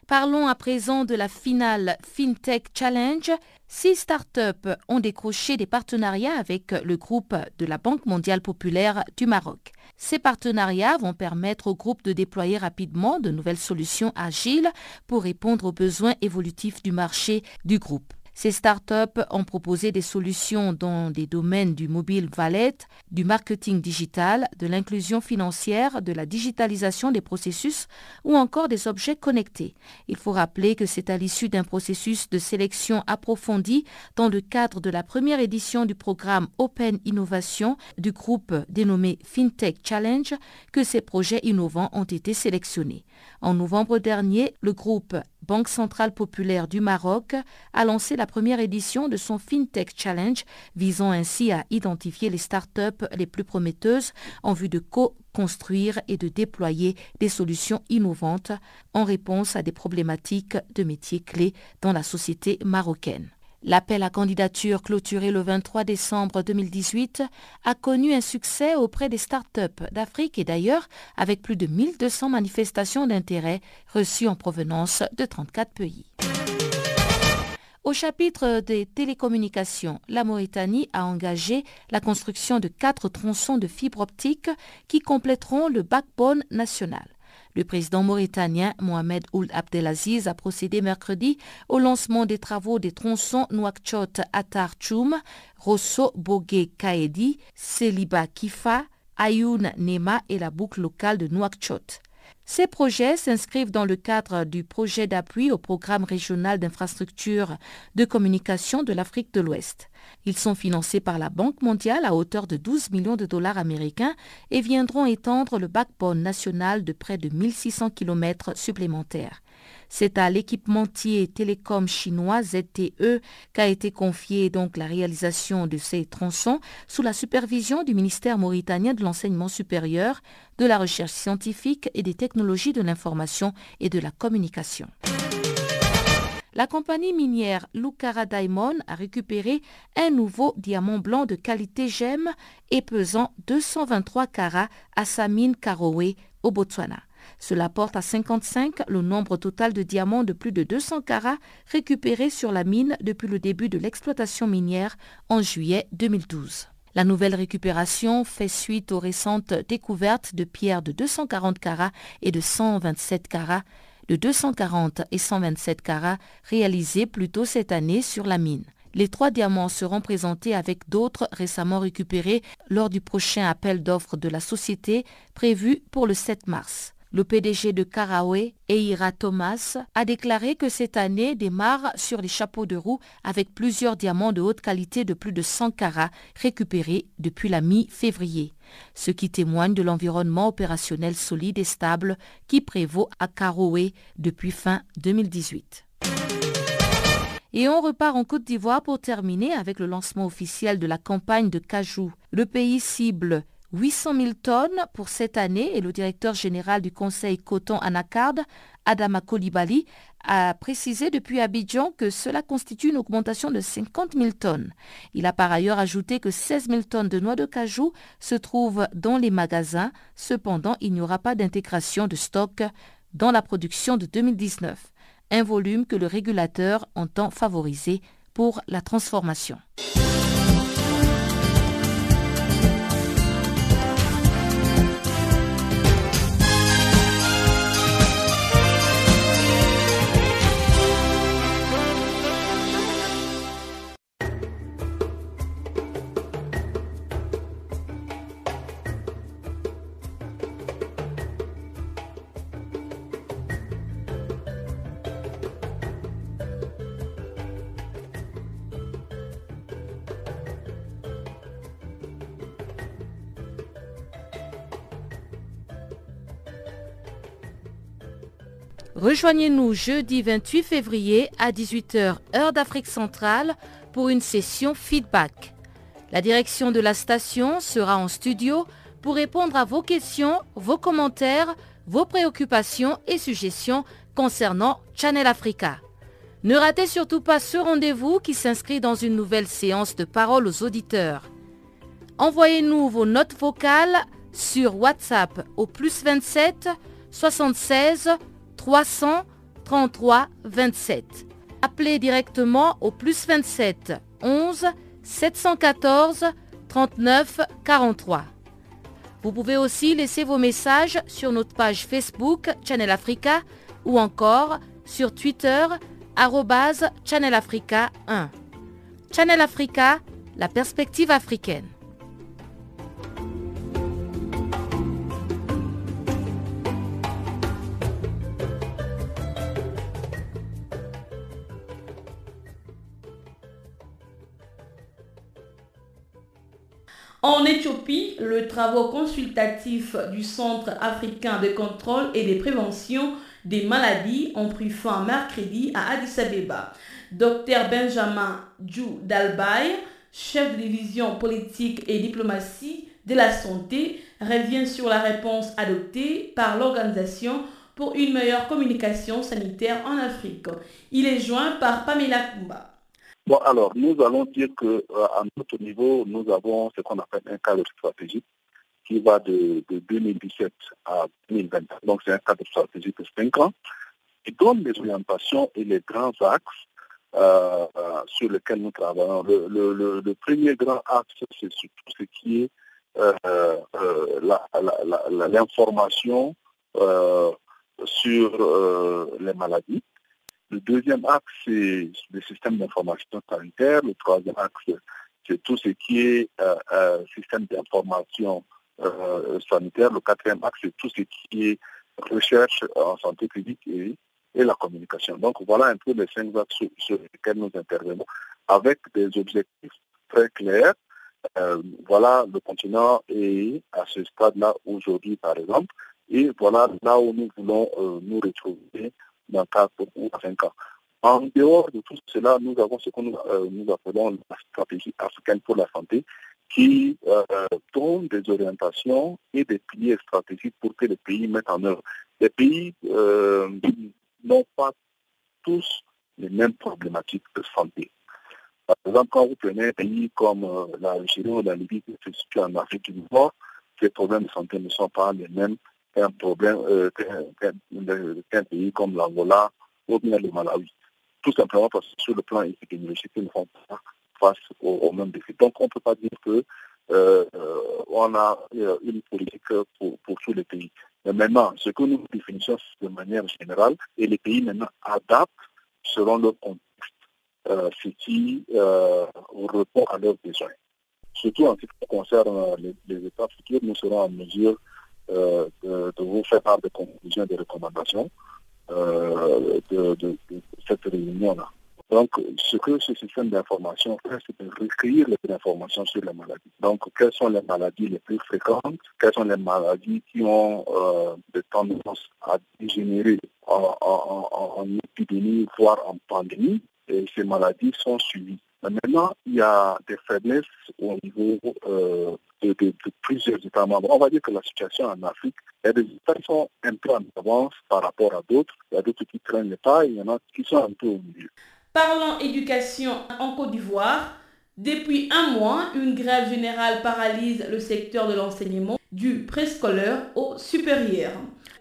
Parlons à présent de la finale FinTech Challenge. Six startups ont décroché des partenariats avec le groupe de la Banque mondiale populaire du Maroc. Ces partenariats vont permettre au groupe de déployer rapidement de nouvelles solutions agiles pour répondre aux besoins évolutifs du marché du groupe. Ces startups ont proposé des solutions dans des domaines du mobile valet, du marketing digital, de l'inclusion financière, de la digitalisation des processus ou encore des objets connectés. Il faut rappeler que c'est à l'issue d'un processus de sélection approfondi dans le cadre de la première édition du programme Open Innovation du groupe dénommé FinTech Challenge que ces projets innovants ont été sélectionnés. En novembre dernier, le groupe Banque centrale populaire du Maroc a lancé la première édition de son FinTech Challenge, visant ainsi à identifier les startups les plus prometteuses en vue de co-construire et de déployer des solutions innovantes en réponse à des problématiques de métiers clés dans la société marocaine. L'appel à candidature clôturé le 23 décembre 2018 a connu un succès auprès des start-up d'Afrique et d'ailleurs avec plus de 1200 manifestations d'intérêt reçues en provenance de 34 pays. Au chapitre des télécommunications, la Mauritanie a engagé la construction de quatre tronçons de fibres optiques qui compléteront le backbone national. Le président mauritanien Mohamed Ould Abdelaziz a procédé mercredi au lancement des travaux des tronçons Nouakchott Atar Choum, Rosso Bogué Kaedi, Seliba Kifa, Ayoun Nema et la boucle locale de Nouakchott. Ces projets s'inscrivent dans le cadre du projet d'appui au programme régional d'infrastructure de communication de l'Afrique de l'Ouest. Ils sont financés par la Banque mondiale à hauteur de 12 millions de dollars américains et viendront étendre le backbone national de près de 1600 km supplémentaires. C'est à l'équipementier télécom chinois ZTE qu'a été confiée donc la réalisation de ces tronçons sous la supervision du ministère mauritanien de l'enseignement supérieur, de la recherche scientifique et des technologies de l'information et de la communication. La compagnie minière Lucara Diamond a récupéré un nouveau diamant blanc de qualité gemme et pesant 223 carats à sa mine Karowe au Botswana. Cela porte à 55 le nombre total de diamants de plus de 200 carats récupérés sur la mine depuis le début de l'exploitation minière en juillet 2012. La nouvelle récupération fait suite aux récentes découvertes de pierres de 240 carats et de 127 carats, de 240 et 127 carats réalisées plus tôt cette année sur la mine. Les trois diamants seront présentés avec d'autres récemment récupérés lors du prochain appel d'offres de la société prévu pour le 7 mars. Le PDG de Karawe, Eira Thomas, a déclaré que cette année démarre sur les chapeaux de roue avec plusieurs diamants de haute qualité de plus de 100 carats récupérés depuis la mi-février, ce qui témoigne de l'environnement opérationnel solide et stable qui prévaut à Karawe depuis fin 2018. Et on repart en Côte d'Ivoire pour terminer avec le lancement officiel de la campagne de cajou. Le pays cible 800 000 tonnes pour cette année et le directeur général du Conseil coton Anacarde, Adama Kolibali, a précisé depuis Abidjan que cela constitue une augmentation de 50 000 tonnes. Il a par ailleurs ajouté que 16 000 tonnes de noix de cajou se trouvent dans les magasins. Cependant, il n'y aura pas d'intégration de stock dans la production de 2019, un volume que le régulateur entend favoriser pour la transformation. Rejoignez-nous jeudi 28 février à 18h heure d'Afrique centrale pour une session feedback. La direction de la station sera en studio pour répondre à vos questions, vos commentaires, vos préoccupations et suggestions concernant Channel Africa. Ne ratez surtout pas ce rendez-vous qui s'inscrit dans une nouvelle séance de parole aux auditeurs. Envoyez-nous vos notes vocales sur WhatsApp au plus 27 76 333 27. Appelez directement au plus 27 11 714 39 43. Vous pouvez aussi laisser vos messages sur notre page Facebook Channel Africa ou encore sur Twitter Channel Africa 1. Channel Africa, la perspective africaine. En Éthiopie, le travaux consultatif du Centre africain de contrôle et de prévention des maladies ont pris fin mercredi à Addis Abeba. Dr Benjamin Djou Dalbay, chef de division politique et diplomatie de la santé, revient sur la réponse adoptée par l'organisation pour une meilleure communication sanitaire en Afrique. Il est joint par Pamela Kumba. Bon, alors, nous allons dire qu'à euh, notre niveau, nous avons ce qu'on appelle un cadre stratégique qui va de, 2017 à 2020. Donc, c'est un cadre stratégique de 5 ans qui donne les orientations et les grands axes euh, euh, sur lesquels nous travaillons. Le, premier grand axe, c'est surtout ce qui est l'information sur les maladies. Le deuxième axe, c'est le système d'information sanitaire. Le troisième axe, c'est tout ce qui est euh, euh, système d'information euh, sanitaire. Le quatrième axe, c'est tout ce qui est recherche en santé publique et, la communication. Donc voilà un peu les cinq axes sur, lesquels nous intervenons avec des objectifs très clairs. voilà le continent est à ce stade-là aujourd'hui, par exemple, et voilà là où nous voulons nous retrouver dans 4 ou 5 ans. En dehors de tout cela, nous avons ce que nous, euh, appelons la stratégie africaine pour la santé qui euh, donne des orientations et des piliers stratégiques pour que les pays mettent en œuvre. Les pays euh, n'ont pas tous les mêmes problématiques de santé. Par exemple, quand vous prenez un pays comme l'Algérie ou la Libye qui se situe en Afrique du Nord, ces problèmes de santé ne sont pas les mêmes un problème euh, qu'un pays comme l'Angola ou bien le Malawi. Tout simplement parce que sur le plan épidémiologique, ils ne font pas face aux, mêmes défis. Donc on ne peut pas dire que euh, on a euh, une politique pour, tous les pays. Mais maintenant, ce que nous définissons de manière générale, et les pays maintenant adaptent selon leur contexte ce qui répond à leurs besoins. Surtout en ce qui concerne les, les États futurs, nous serons en mesure euh, de, vous faire part des conclusions des recommandations euh, de, cette réunion-là. Donc, ce que ce système d'information fait, c'est de recueillir les informations sur les maladies. Donc, quelles sont les maladies les plus fréquentes, quelles sont les maladies qui ont euh, des tendances à dégénérer en, épidémie, voire en pandémie, et ces maladies sont suivies. maintenant, il y a des faiblesses au niveau de, plusieurs États membres. On va dire que la situation en Afrique, il y a des États qui sont un peu en avance par rapport à d'autres, il y a d'autres qui traînent pas, il y en a qui sont un peu au milieu. Parlons éducation en Côte d'Ivoire. Depuis un mois, une grève générale paralyse le secteur de l'enseignement du préscolaire au supérieur.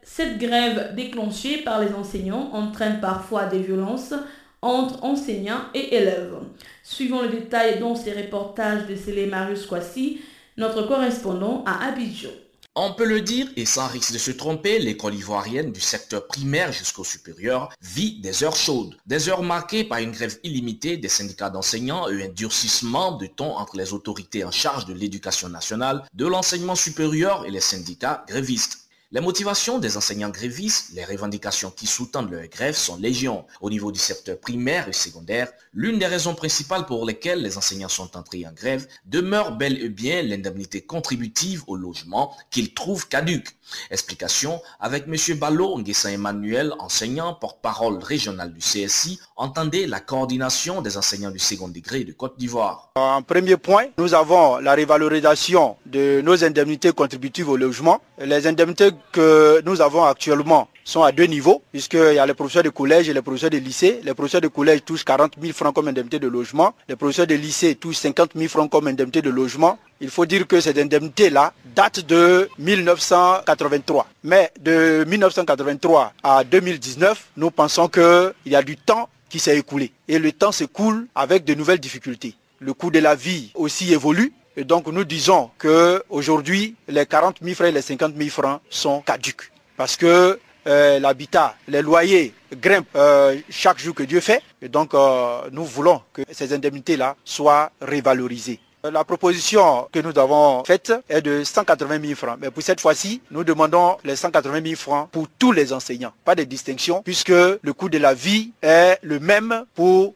Cette grève déclenchée par les enseignants entraîne parfois des violences entre enseignants et élèves. Suivant le détail dans ces reportages de Célé Marius Kwasi, notre correspondant à Abidjan. On peut le dire, et sans risque de se tromper, l'école ivoirienne du secteur primaire jusqu'au supérieur vit des heures chaudes. Des heures marquées par une grève illimitée des syndicats d'enseignants et un durcissement de ton entre les autorités en charge de l'éducation nationale, de l'enseignement supérieur et les syndicats grévistes. Les motivations des enseignants grévistes, les revendications qui sous-tendent leur grève sont légion. Au niveau du secteur primaire et secondaire, l'une des raisons principales pour lesquelles les enseignants sont entrés en grève demeure bel et bien l'indemnité contributive au logement qu'ils trouvent caduque. Explication avec M. Ballot Nguessin Emmanuel, enseignant porte-parole régional du CSI, entendez la coordination des enseignants du second degré de Côte d'Ivoire. En premier point, nous avons la révalorisation de nos indemnités contributives au logement. Les indemnités que nous avons actuellement sont à deux niveaux, puisqu'il y a les professeurs de collège et les professeurs de lycée. Les professeurs de collège touchent 40 000 francs comme indemnité de logement. Les professeurs de lycée touchent 50 000 francs comme indemnité de logement. Il faut dire que cette indemnité-là date de 1983. Mais de 1983 à 2019, nous pensons qu'il y a du temps qui s'est écoulé. Et le temps s'écoule avec de nouvelles difficultés. Le coût de la vie aussi évolue. Et donc nous disons qu'aujourd'hui, les 40 000 francs et les 50 000 francs sont caduques. Parce que euh, l'habitat, les loyers grimpent euh, chaque jour que Dieu fait. Et donc, euh, nous voulons que ces indemnités-là soient révalorisées. La proposition que nous avons faite est de 180 000 francs. Mais pour cette fois-ci, nous demandons les 180 000 francs pour tous les enseignants. Pas de distinction, puisque le coût de la vie est le même pour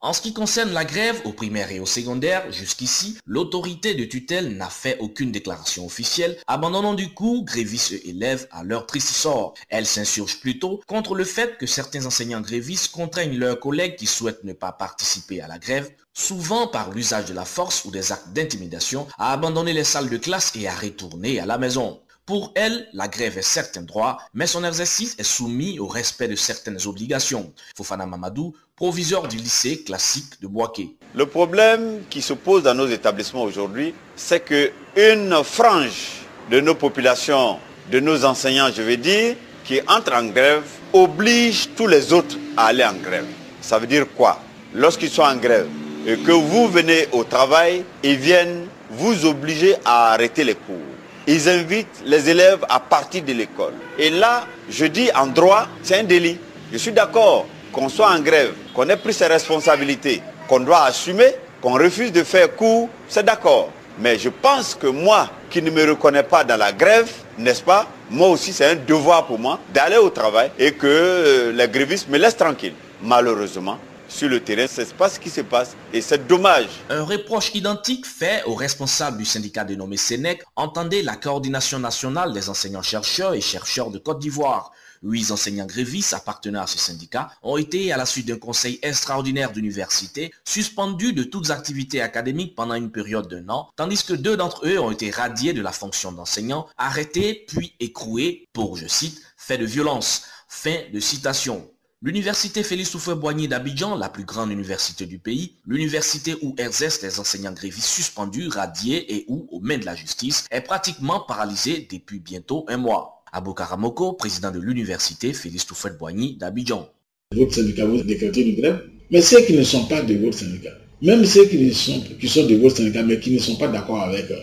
En ce qui concerne la grève au primaire et au secondaire, jusqu'ici, l'autorité de tutelle n'a fait aucune déclaration officielle, abandonnant du coup grévistes et élèves à leur triste sort. Elle s'insurge plutôt contre le fait que certains enseignants grévistes contraignent leurs collègues qui souhaitent ne pas participer à la grève, souvent par l'usage de la force ou des actes d'intimidation, à abandonner les salles de classe et à retourner à la maison. Pour elle, la grève est certes droit, mais son exercice est soumis au respect de certaines obligations. Fofana Mamadou, proviseur du lycée classique de Boaké. Le problème qui se pose dans nos établissements aujourd'hui, c'est qu'une frange de nos populations, de nos enseignants, je veux dire, qui entrent en grève, oblige tous les autres à aller en grève. Ça veut dire quoi? Lorsqu'ils sont en grève et que vous venez au travail, ils viennent vous obliger à arrêter les cours ils invitent les élèves à partir de l'école. Et là, je dis en droit, c'est un délit. Je suis d'accord qu'on soit en grève, qu'on ait pris ses responsabilités, qu'on doit assumer, qu'on refuse de faire cours, c'est d'accord. Mais je pense que moi, qui ne me reconnais pas dans la grève, n'est-ce pas Moi aussi, c'est un devoir pour moi d'aller au travail et que euh, les grévistes me laissent tranquille. Malheureusement, sur le terrain, c'est pas ce qui se passe et c'est dommage. Un reproche identique fait aux responsables du syndicat dénommé Sénèque entendait la coordination nationale des enseignants-chercheurs et chercheurs de Côte d'Ivoire. Huit enseignants grévistes appartenant à ce syndicat ont été, à la suite d'un conseil extraordinaire d'université, suspendus de toutes activités académiques pendant une période d'un an, tandis que deux d'entre eux ont été radiés de la fonction d'enseignant, arrêtés puis écroués pour, je cite, fait de violence. Fin de citation. L'université Félix Houphouët-Boigny d'Abidjan, la plus grande université du pays, l'université où exercent les enseignants grévistes suspendus, radiés et où, aux mains de la justice, est pratiquement paralysée depuis bientôt un mois. Abou Karamoko, président de l'université Félix Houphouët-Boigny d'Abidjan. Votre syndicat vous décrétez une grève, mais ceux qui ne sont pas de votre syndicat, même ceux qui, sont, de votre syndicat mais qui ne sont pas d'accord avec euh,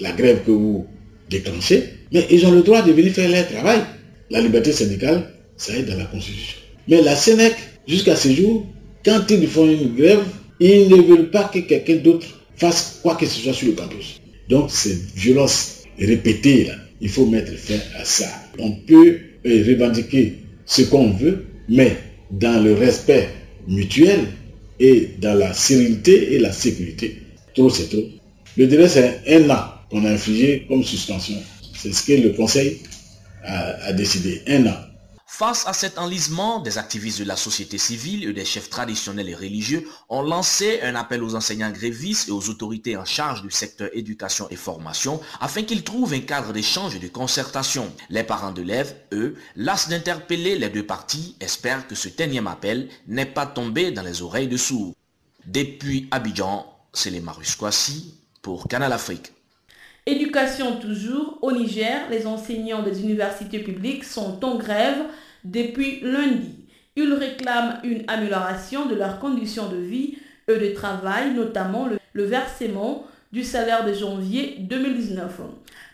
la grève que vous déclenchez, mais ils ont le droit de venir faire leur travail. La liberté syndicale, ça est dans la Constitution. Mais la Sénèque, jusqu'à ce jour, quand ils font une grève, ils ne veulent pas que quelqu'un d'autre fasse quoi que ce soit sur le campus. Donc cette violence répétée, là, il faut mettre fin à ça. On peut euh, revendiquer ce qu'on veut, mais dans le respect mutuel et dans la sérénité et la sécurité. Trop, c'est trop. Le délai, c'est un an qu'on a infligé comme suspension. C'est ce que le Conseil a décidé. Un an. Face à cet enlisement, des activistes de la société civile et des chefs traditionnels et religieux ont lancé un appel aux enseignants grévistes et aux autorités en charge du secteur éducation et formation afin qu'ils trouvent un cadre d'échange et de concertation. Les parents d'élèves, eux, las d'interpeller les deux parties, espèrent que ce énième appel n'est pas tombé dans les oreilles de sourds. Depuis Abidjan, c'est les Marus pour Canal Afrique. Éducation toujours. Au Niger, les enseignants des universités publiques sont en grève depuis lundi. Ils réclament une amélioration de leurs conditions de vie et de travail, notamment le, versement du salaire de janvier 2019.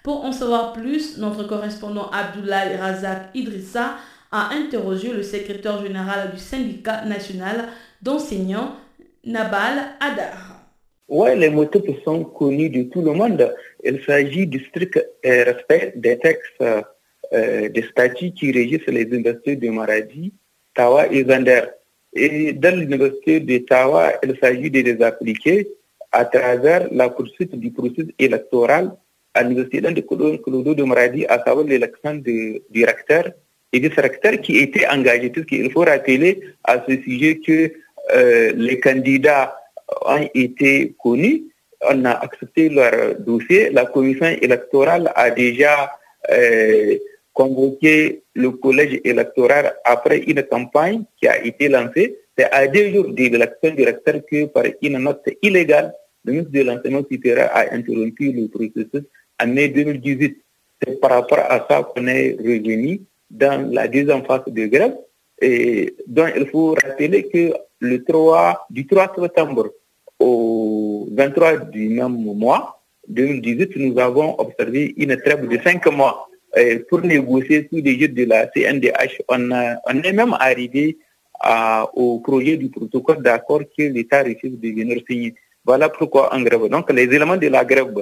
Pour en savoir plus, notre correspondant Abdoulaye Razak Idrissa a interrogé le secrétaire général du syndicat national d'enseignants, Nabal Adar. Oui, les motifs sont connus de tout le monde. Il s'agit du strict euh, respect des textes euh, des statuts qui régissent les universités de Maradi, Tawa et Zander. Et dans l'université de Tawa, il s'agit de les appliquer à travers la poursuite du processus électoral à l'université de Clodo de Maradi, à savoir l'élection du recteur et du recteur qui étaient engagés. Il faut rappeler à ce sujet que euh, les candidats ont été connus. On a accepté leur dossier. La commission électorale a déjà euh, convoqué le collège électoral après une campagne qui a été lancée. C'est à deux jours de l'élection du recteur que, par une note illégale, le ministre de l'enseignement supérieur a interrompu le processus en mai 2018. C'est par rapport à ça qu'on est revenu dans la deuxième phase de grève. Et donc, il faut rappeler que le 3, du 3 septembre au 23 du même mois, 2018, nous avons observé une trêve de 5 mois pour négocier sous les jeux de la CNDH. On, est même arrivé au projet du protocole d'accord que l'État refuse de venir signer. Voilà pourquoi en grève. Donc les éléments de la grève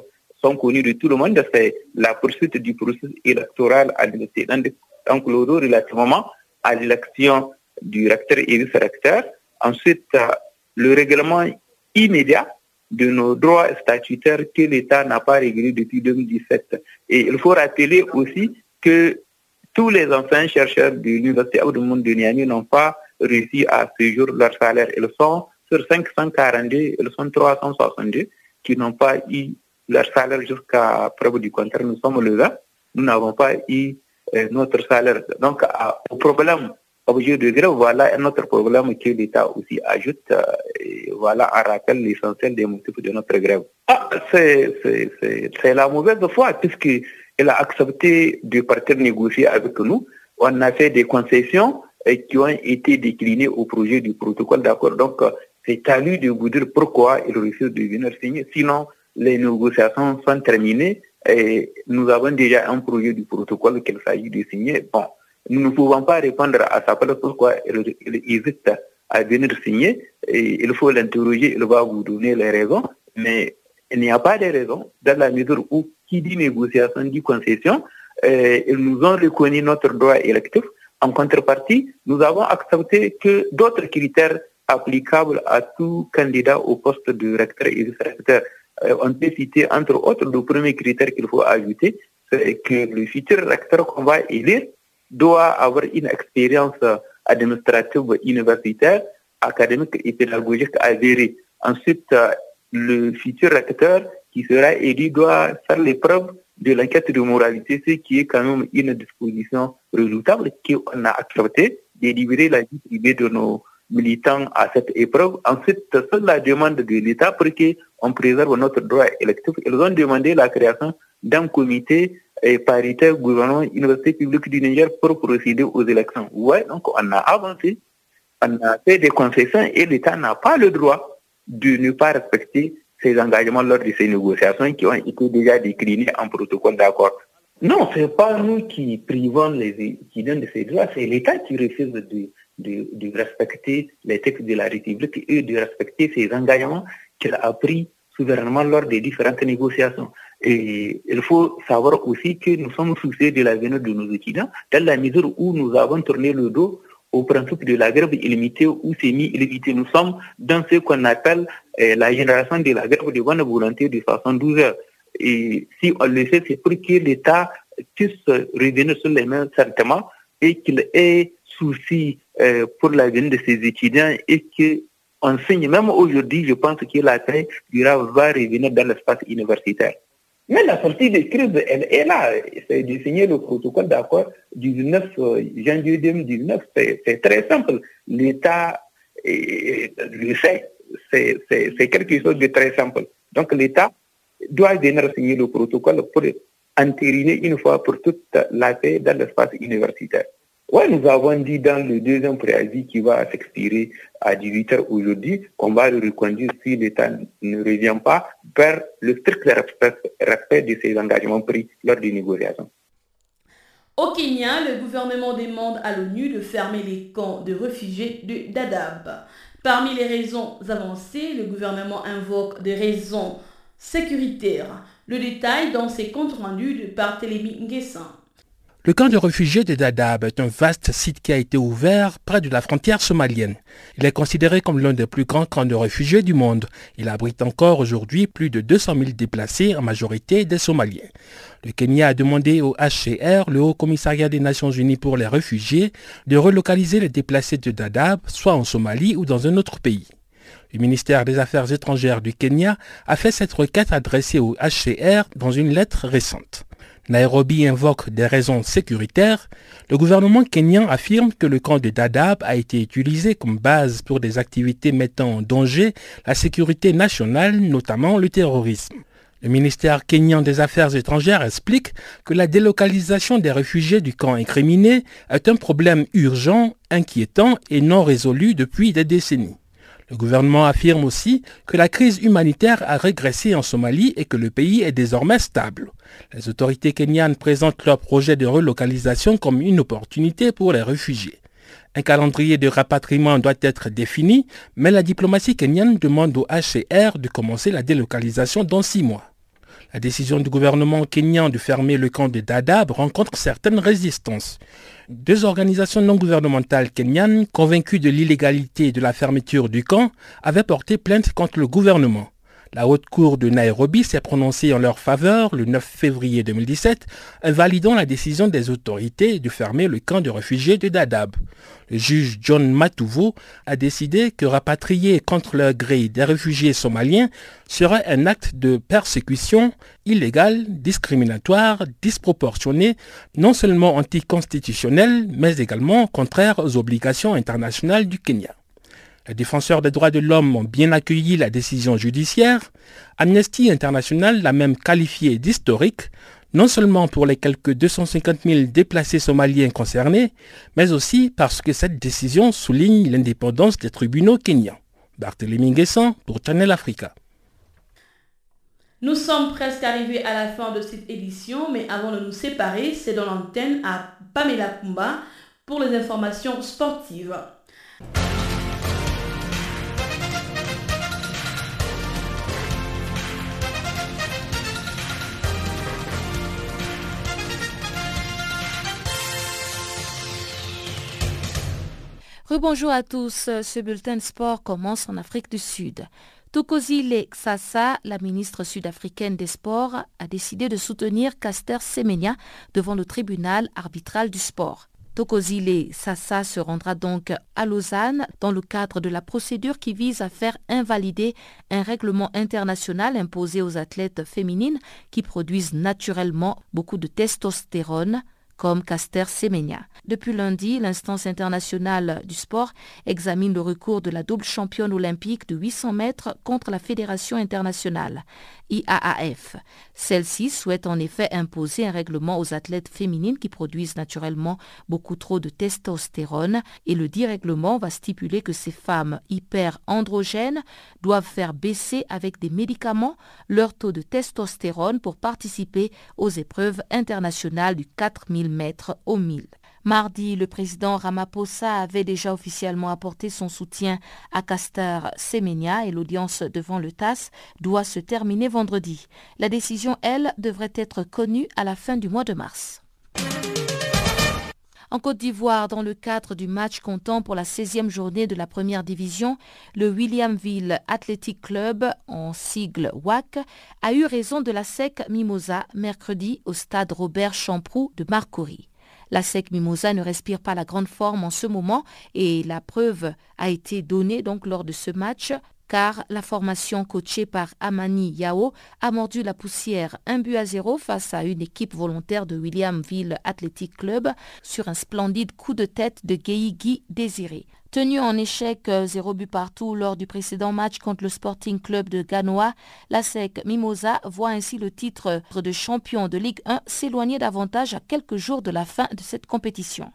sont connus de tout le monde. C'est la poursuite du processus électoral à l'université. Donc relativement à l'élection du recteur et vice-recteur. Ensuite, le règlement immédiat de nos droits statutaires que l'État n'a pas réglé depuis 2017. Et il faut rappeler aussi que tous les anciens chercheurs de l'Université Monde de Niamey n'ont pas réussi à ce jour leur salaire. Ils sont sur 542, ils sont 362 qui n'ont pas eu leur salaire jusqu'à preuve du contraire. Nous sommes le 20, nous n'avons pas eu euh, notre salaire. Donc, au problème objet de grève, voilà un autre problème que l'État aussi ajoute. Euh, voilà un rappel l'essentiel des motifs de notre grève. Ah, c'est la mauvaise foi, puisqu'elle a accepté de partir négocier avec nous. On a fait des concessions qui ont été déclinées au projet du protocole d'accord. Donc, c'est à lui de vous dire pourquoi il refuse de venir signer. Sinon, les négociations sont terminées et nous avons déjà un projet du protocole qu'il s'agit de signer. Bon, nous ne pouvons pas répondre à sa place pourquoi il, hésite à venir signer? Il faut l'interroger, il va vous donner les raisons. Mais il n'y a pas de raisons dans la mesure où qui dit négociation dit concession. Ils nous ont reconnu notre droit électif. En contrepartie, nous avons accepté que d'autres critères applicables à tout candidat au poste de recteur et vice-recteur. Euh, on peut citer entre autres le premier critère qu'il faut ajouter, c'est que le futur recteur qu'on va élire doit avoir une expérience administrative universitaire, académique et pédagogique avérée. Ensuite, le futur recteur qui sera élu doit faire l'épreuve de l'enquête de moralité, ce qui est quand même une disposition redoutable qu'on a accepté, délivrer la vie privée de nos militants à cette épreuve. Ensuite, sur la demande de l'État pour qu'on préserve notre droit électif, ils ont demandé la création d'un comité et paritaire gouvernement université publique du Niger pour procéder aux élections. Ouais, donc on a avancé, on a fait des concessions et l'État n'a pas le droit de ne pas respecter ses engagements lors de ces négociations qui ont été déjà déclinés en protocole d'accord. Non, ce n'est pas nous qui privons les étudiants de ces droits, c'est l'État qui refuse de, de, respecter les textes de la République et de respecter ses engagements qu'il a pris souverainement lors des différentes négociations. Et il faut savoir aussi que nous sommes souciés de l'avenir de nos étudiants, dans la mesure où nous avons tourné le dos au principe de la grève illimitée ou semi-illimitée. Nous sommes dans ce qu'on appelle eh, la génération de la grève de bonne volonté de 72 heures. Et si on le fait, c'est pour que l'État puisse revenir sur les mêmes sentiments et qu'il ait souci euh, pour l'avenir de ses étudiants et qu'il enseigne. Même aujourd'hui, je pense que la paix va revenir dans l'espace universitaire. Mais la sortie de crise, elle est là. C'est de signer le protocole d'accord du 19 euh, janvier 2019. C'est très simple. L'État le sait. C'est quelque chose de très simple. Donc l'État doit venir signer le protocole pour entériner une fois pour toutes la paix dans l'espace universitaire. Oui, nous avons dit dans le deuxième préavis qui va s'expirer à 18h aujourd'hui qu'on va le reconduire si l'État ne revient pas vers le strict respect, de ses engagements pris lors des négociations. Au Kenya, le gouvernement demande à l'ONU de fermer les camps de réfugiés de Dadaab. Parmi les raisons avancées, le gouvernement invoque des raisons sécuritaires. Le détail dans ses comptes rendus de Barthélémy Nguessin. Le camp de réfugiés de Dadaab est un vaste site qui a été ouvert près de la frontière somalienne. Il est considéré comme l'un des plus grands camps de réfugiés du monde. Il abrite encore aujourd'hui plus de 200 000 déplacés, en majorité des Somaliens. Le Kenya a demandé au HCR, le Haut Commissariat des Nations Unies pour les réfugiés, de relocaliser les déplacés de Dadaab, soit en Somalie ou dans un autre pays. Le ministère des Affaires étrangères du Kenya a fait cette requête adressée au HCR dans une lettre récente. Nairobi invoque des raisons sécuritaires, le gouvernement kenyan affirme que le camp de Dadaab a été utilisé comme base pour des activités mettant en danger la sécurité nationale, notamment le terrorisme. Le ministère kenyan des Affaires étrangères explique que la délocalisation des réfugiés du camp incriminé est un problème urgent, inquiétant et non résolu depuis des décennies. Le gouvernement affirme aussi que la crise humanitaire a régressé en Somalie et que le pays est désormais stable. Les autorités kenyanes présentent leur projet de relocalisation comme une opportunité pour les réfugiés. Un calendrier de rapatriement doit être défini, mais la diplomatie kenyane demande au HCR de commencer la délocalisation dans six mois. La décision du gouvernement kenyan de fermer le camp de Dadaab rencontre certaines résistances. Deux organisations non gouvernementales kenyanes, convaincues de l'illégalité de la fermeture du camp, avaient porté plainte contre le gouvernement. La haute cour de Nairobi s'est prononcée en leur faveur le 9 février 2017, invalidant la décision des autorités de fermer le camp de réfugiés de Dadaab. Le juge John Matuvo a décidé que rapatrier contre leur gré des réfugiés somaliens serait un acte de persécution illégal, discriminatoire, disproportionné, non seulement anticonstitutionnel, mais également contraire aux obligations internationales du Kenya. Les défenseurs des droits de l'homme ont bien accueilli la décision judiciaire. Amnesty International l'a même qualifiée d'historique, non seulement pour les quelques 250 000 déplacés somaliens concernés, mais aussi parce que cette décision souligne l'indépendance des tribunaux kenyans. Barthélémy Nguessan pour Channel Africa. Nous sommes presque arrivés à la fin de cette édition, mais avant de nous séparer, c'est dans l'antenne à Pamela Kumba pour les informations sportives. Rebonjour à tous, ce bulletin de sport commence en Afrique du Sud. Tokozile Xasa, la ministre sud-africaine des Sports, a décidé de soutenir Caster Semenya devant le tribunal arbitral du sport. Tokozile Sassa se rendra donc à Lausanne dans le cadre de la procédure qui vise à faire invalider un règlement international imposé aux athlètes féminines qui produisent naturellement beaucoup de testostérone comme Caster Semenya. Depuis lundi, l'instance internationale du sport examine le recours de la double championne olympique de 800 mètres contre la Fédération internationale. IAAF. Celle-ci souhaite en effet imposer un règlement aux athlètes féminines qui produisent naturellement beaucoup trop de testostérone et le dit règlement va stipuler que ces femmes hyperandrogènes doivent faire baisser avec des médicaments leur taux de testostérone pour participer aux épreuves internationales du 4000 mètres au 1000. Mardi, le président Ramaphosa avait déjà officiellement apporté son soutien à Castor Semenya et l'audience devant le TAS doit se terminer vendredi. La décision, elle, devrait être connue à la fin du mois de mars. En Côte d'Ivoire, dans le cadre du match comptant pour la 16e journée de la première division, le Williamville Athletic Club, en sigle WAC, a eu raison de la SEC Mimosa mercredi au stade Robert Champroux de Marcory. La SEC Mimosa ne respire pas la grande forme en ce moment et la preuve a été donnée donc lors de ce match car la formation coachée par Amani Yao a mordu la poussière un but à zéro face à une équipe volontaire de Williamville Athletic Club sur un splendide coup de tête de Guy Désiré. Tenu en échec 0 euh, but partout lors du précédent match contre le Sporting Club de Ganoa, la SEC Mimosa voit ainsi le titre de champion de Ligue 1 s'éloigner davantage à quelques jours de la fin de cette compétition.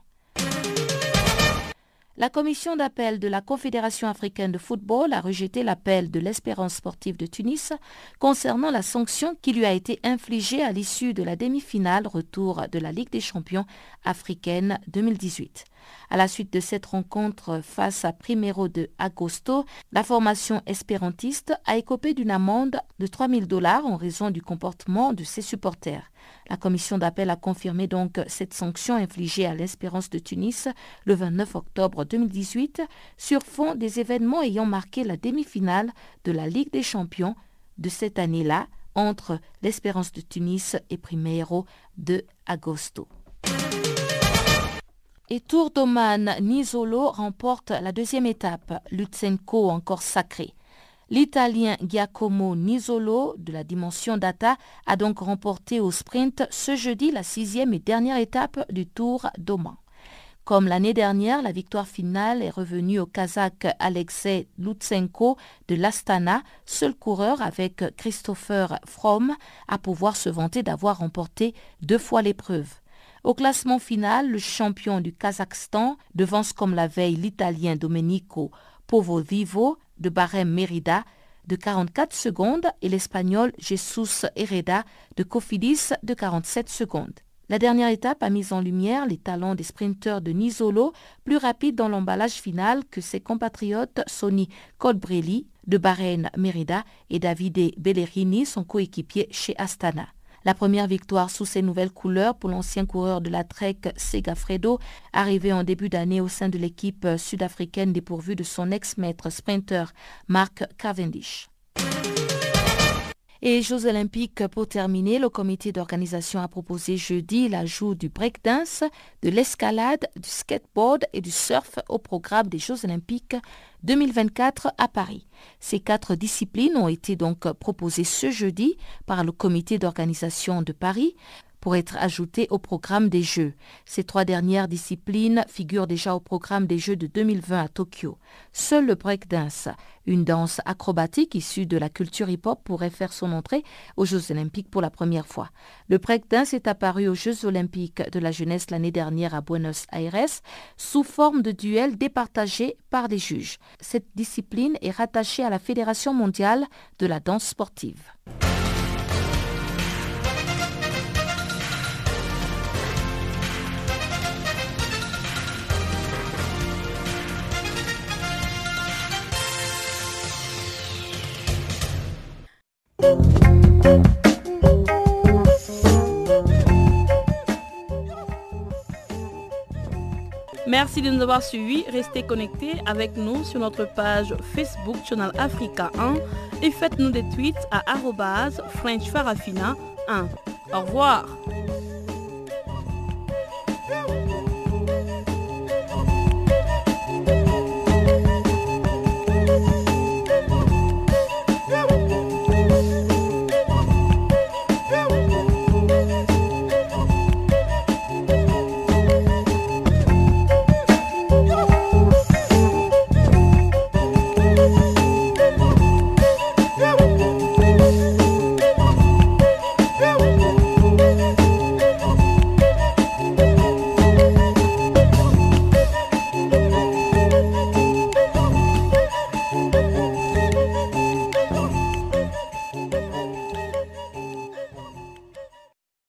La commission d'appel de la Confédération africaine de football a rejeté l'appel de l'Espérance sportive de Tunis concernant la sanction qui lui a été infligée à l'issue de la demi-finale retour de la Ligue des champions africaine 2018. À la suite de cette rencontre face à Primero de Agosto, la formation espérantiste a écopé d'une amende de 3 000 dollars en raison du comportement de ses supporters. La commission d'appel a confirmé donc cette sanction infligée à l'Espérance de Tunis le 29 octobre 2018 sur fond des événements ayant marqué la demi-finale de la Ligue des champions de cette année-là entre l'Espérance de Tunis et Primero de Agosto. Et Tour d'Oman, Nisolo remporte la deuxième étape. Lutsenko encore sacré. L'Italien Giacomo Nisolo de la dimension data a donc remporté au sprint ce jeudi la sixième et dernière étape du Tour d'Oman. Comme l'année dernière, la victoire finale est revenue au Kazakh Alexei Lutsenko de l'Astana, seul coureur avec Christopher Fromm à pouvoir se vanter d'avoir remporté deux fois l'épreuve. Au classement final, le champion du Kazakhstan devance comme la veille l'Italien Domenico Povovivo de Barème Merida de 44 secondes et l'Espagnol Jesus Hereda de Cofidis de 47 secondes. La dernière étape a mis en lumière les talents des sprinteurs de Nisolo, plus rapides dans l'emballage final que ses compatriotes Sonny Colbrelli de Bahreïn Merida et Davide Bellerini, son coéquipier chez Astana. La première victoire sous ces nouvelles couleurs pour l'ancien coureur de la Trek Segafredo, arrivé en début d'année au sein de l'équipe sud-africaine dépourvue de son ex-maître sprinter Mark Cavendish. Et Jeux olympiques pour terminer, le comité d'organisation a proposé jeudi l'ajout du breakdance, de l'escalade, du skateboard et du surf au programme des Jeux olympiques 2024 à Paris. Ces quatre disciplines ont été donc proposées ce jeudi par le comité d'organisation de Paris pour être ajoutées au programme des Jeux. Ces trois dernières disciplines figurent déjà au programme des Jeux de 2020 à Tokyo. Seul le breakdance, une danse acrobatique issue de la culture hip-hop, pourrait faire son entrée aux Jeux olympiques pour la première fois. Le breakdance est apparu aux Jeux olympiques de la jeunesse l'année dernière à Buenos Aires sous forme de duel départagé par des juges. Cette discipline est rattachée à la Fédération mondiale de la danse sportive. Merci de nous avoir suivis. Restez connectés avec nous sur notre page Facebook Channel Africa 1 et faites-nous des tweets à FrenchFarafina 1. Au revoir.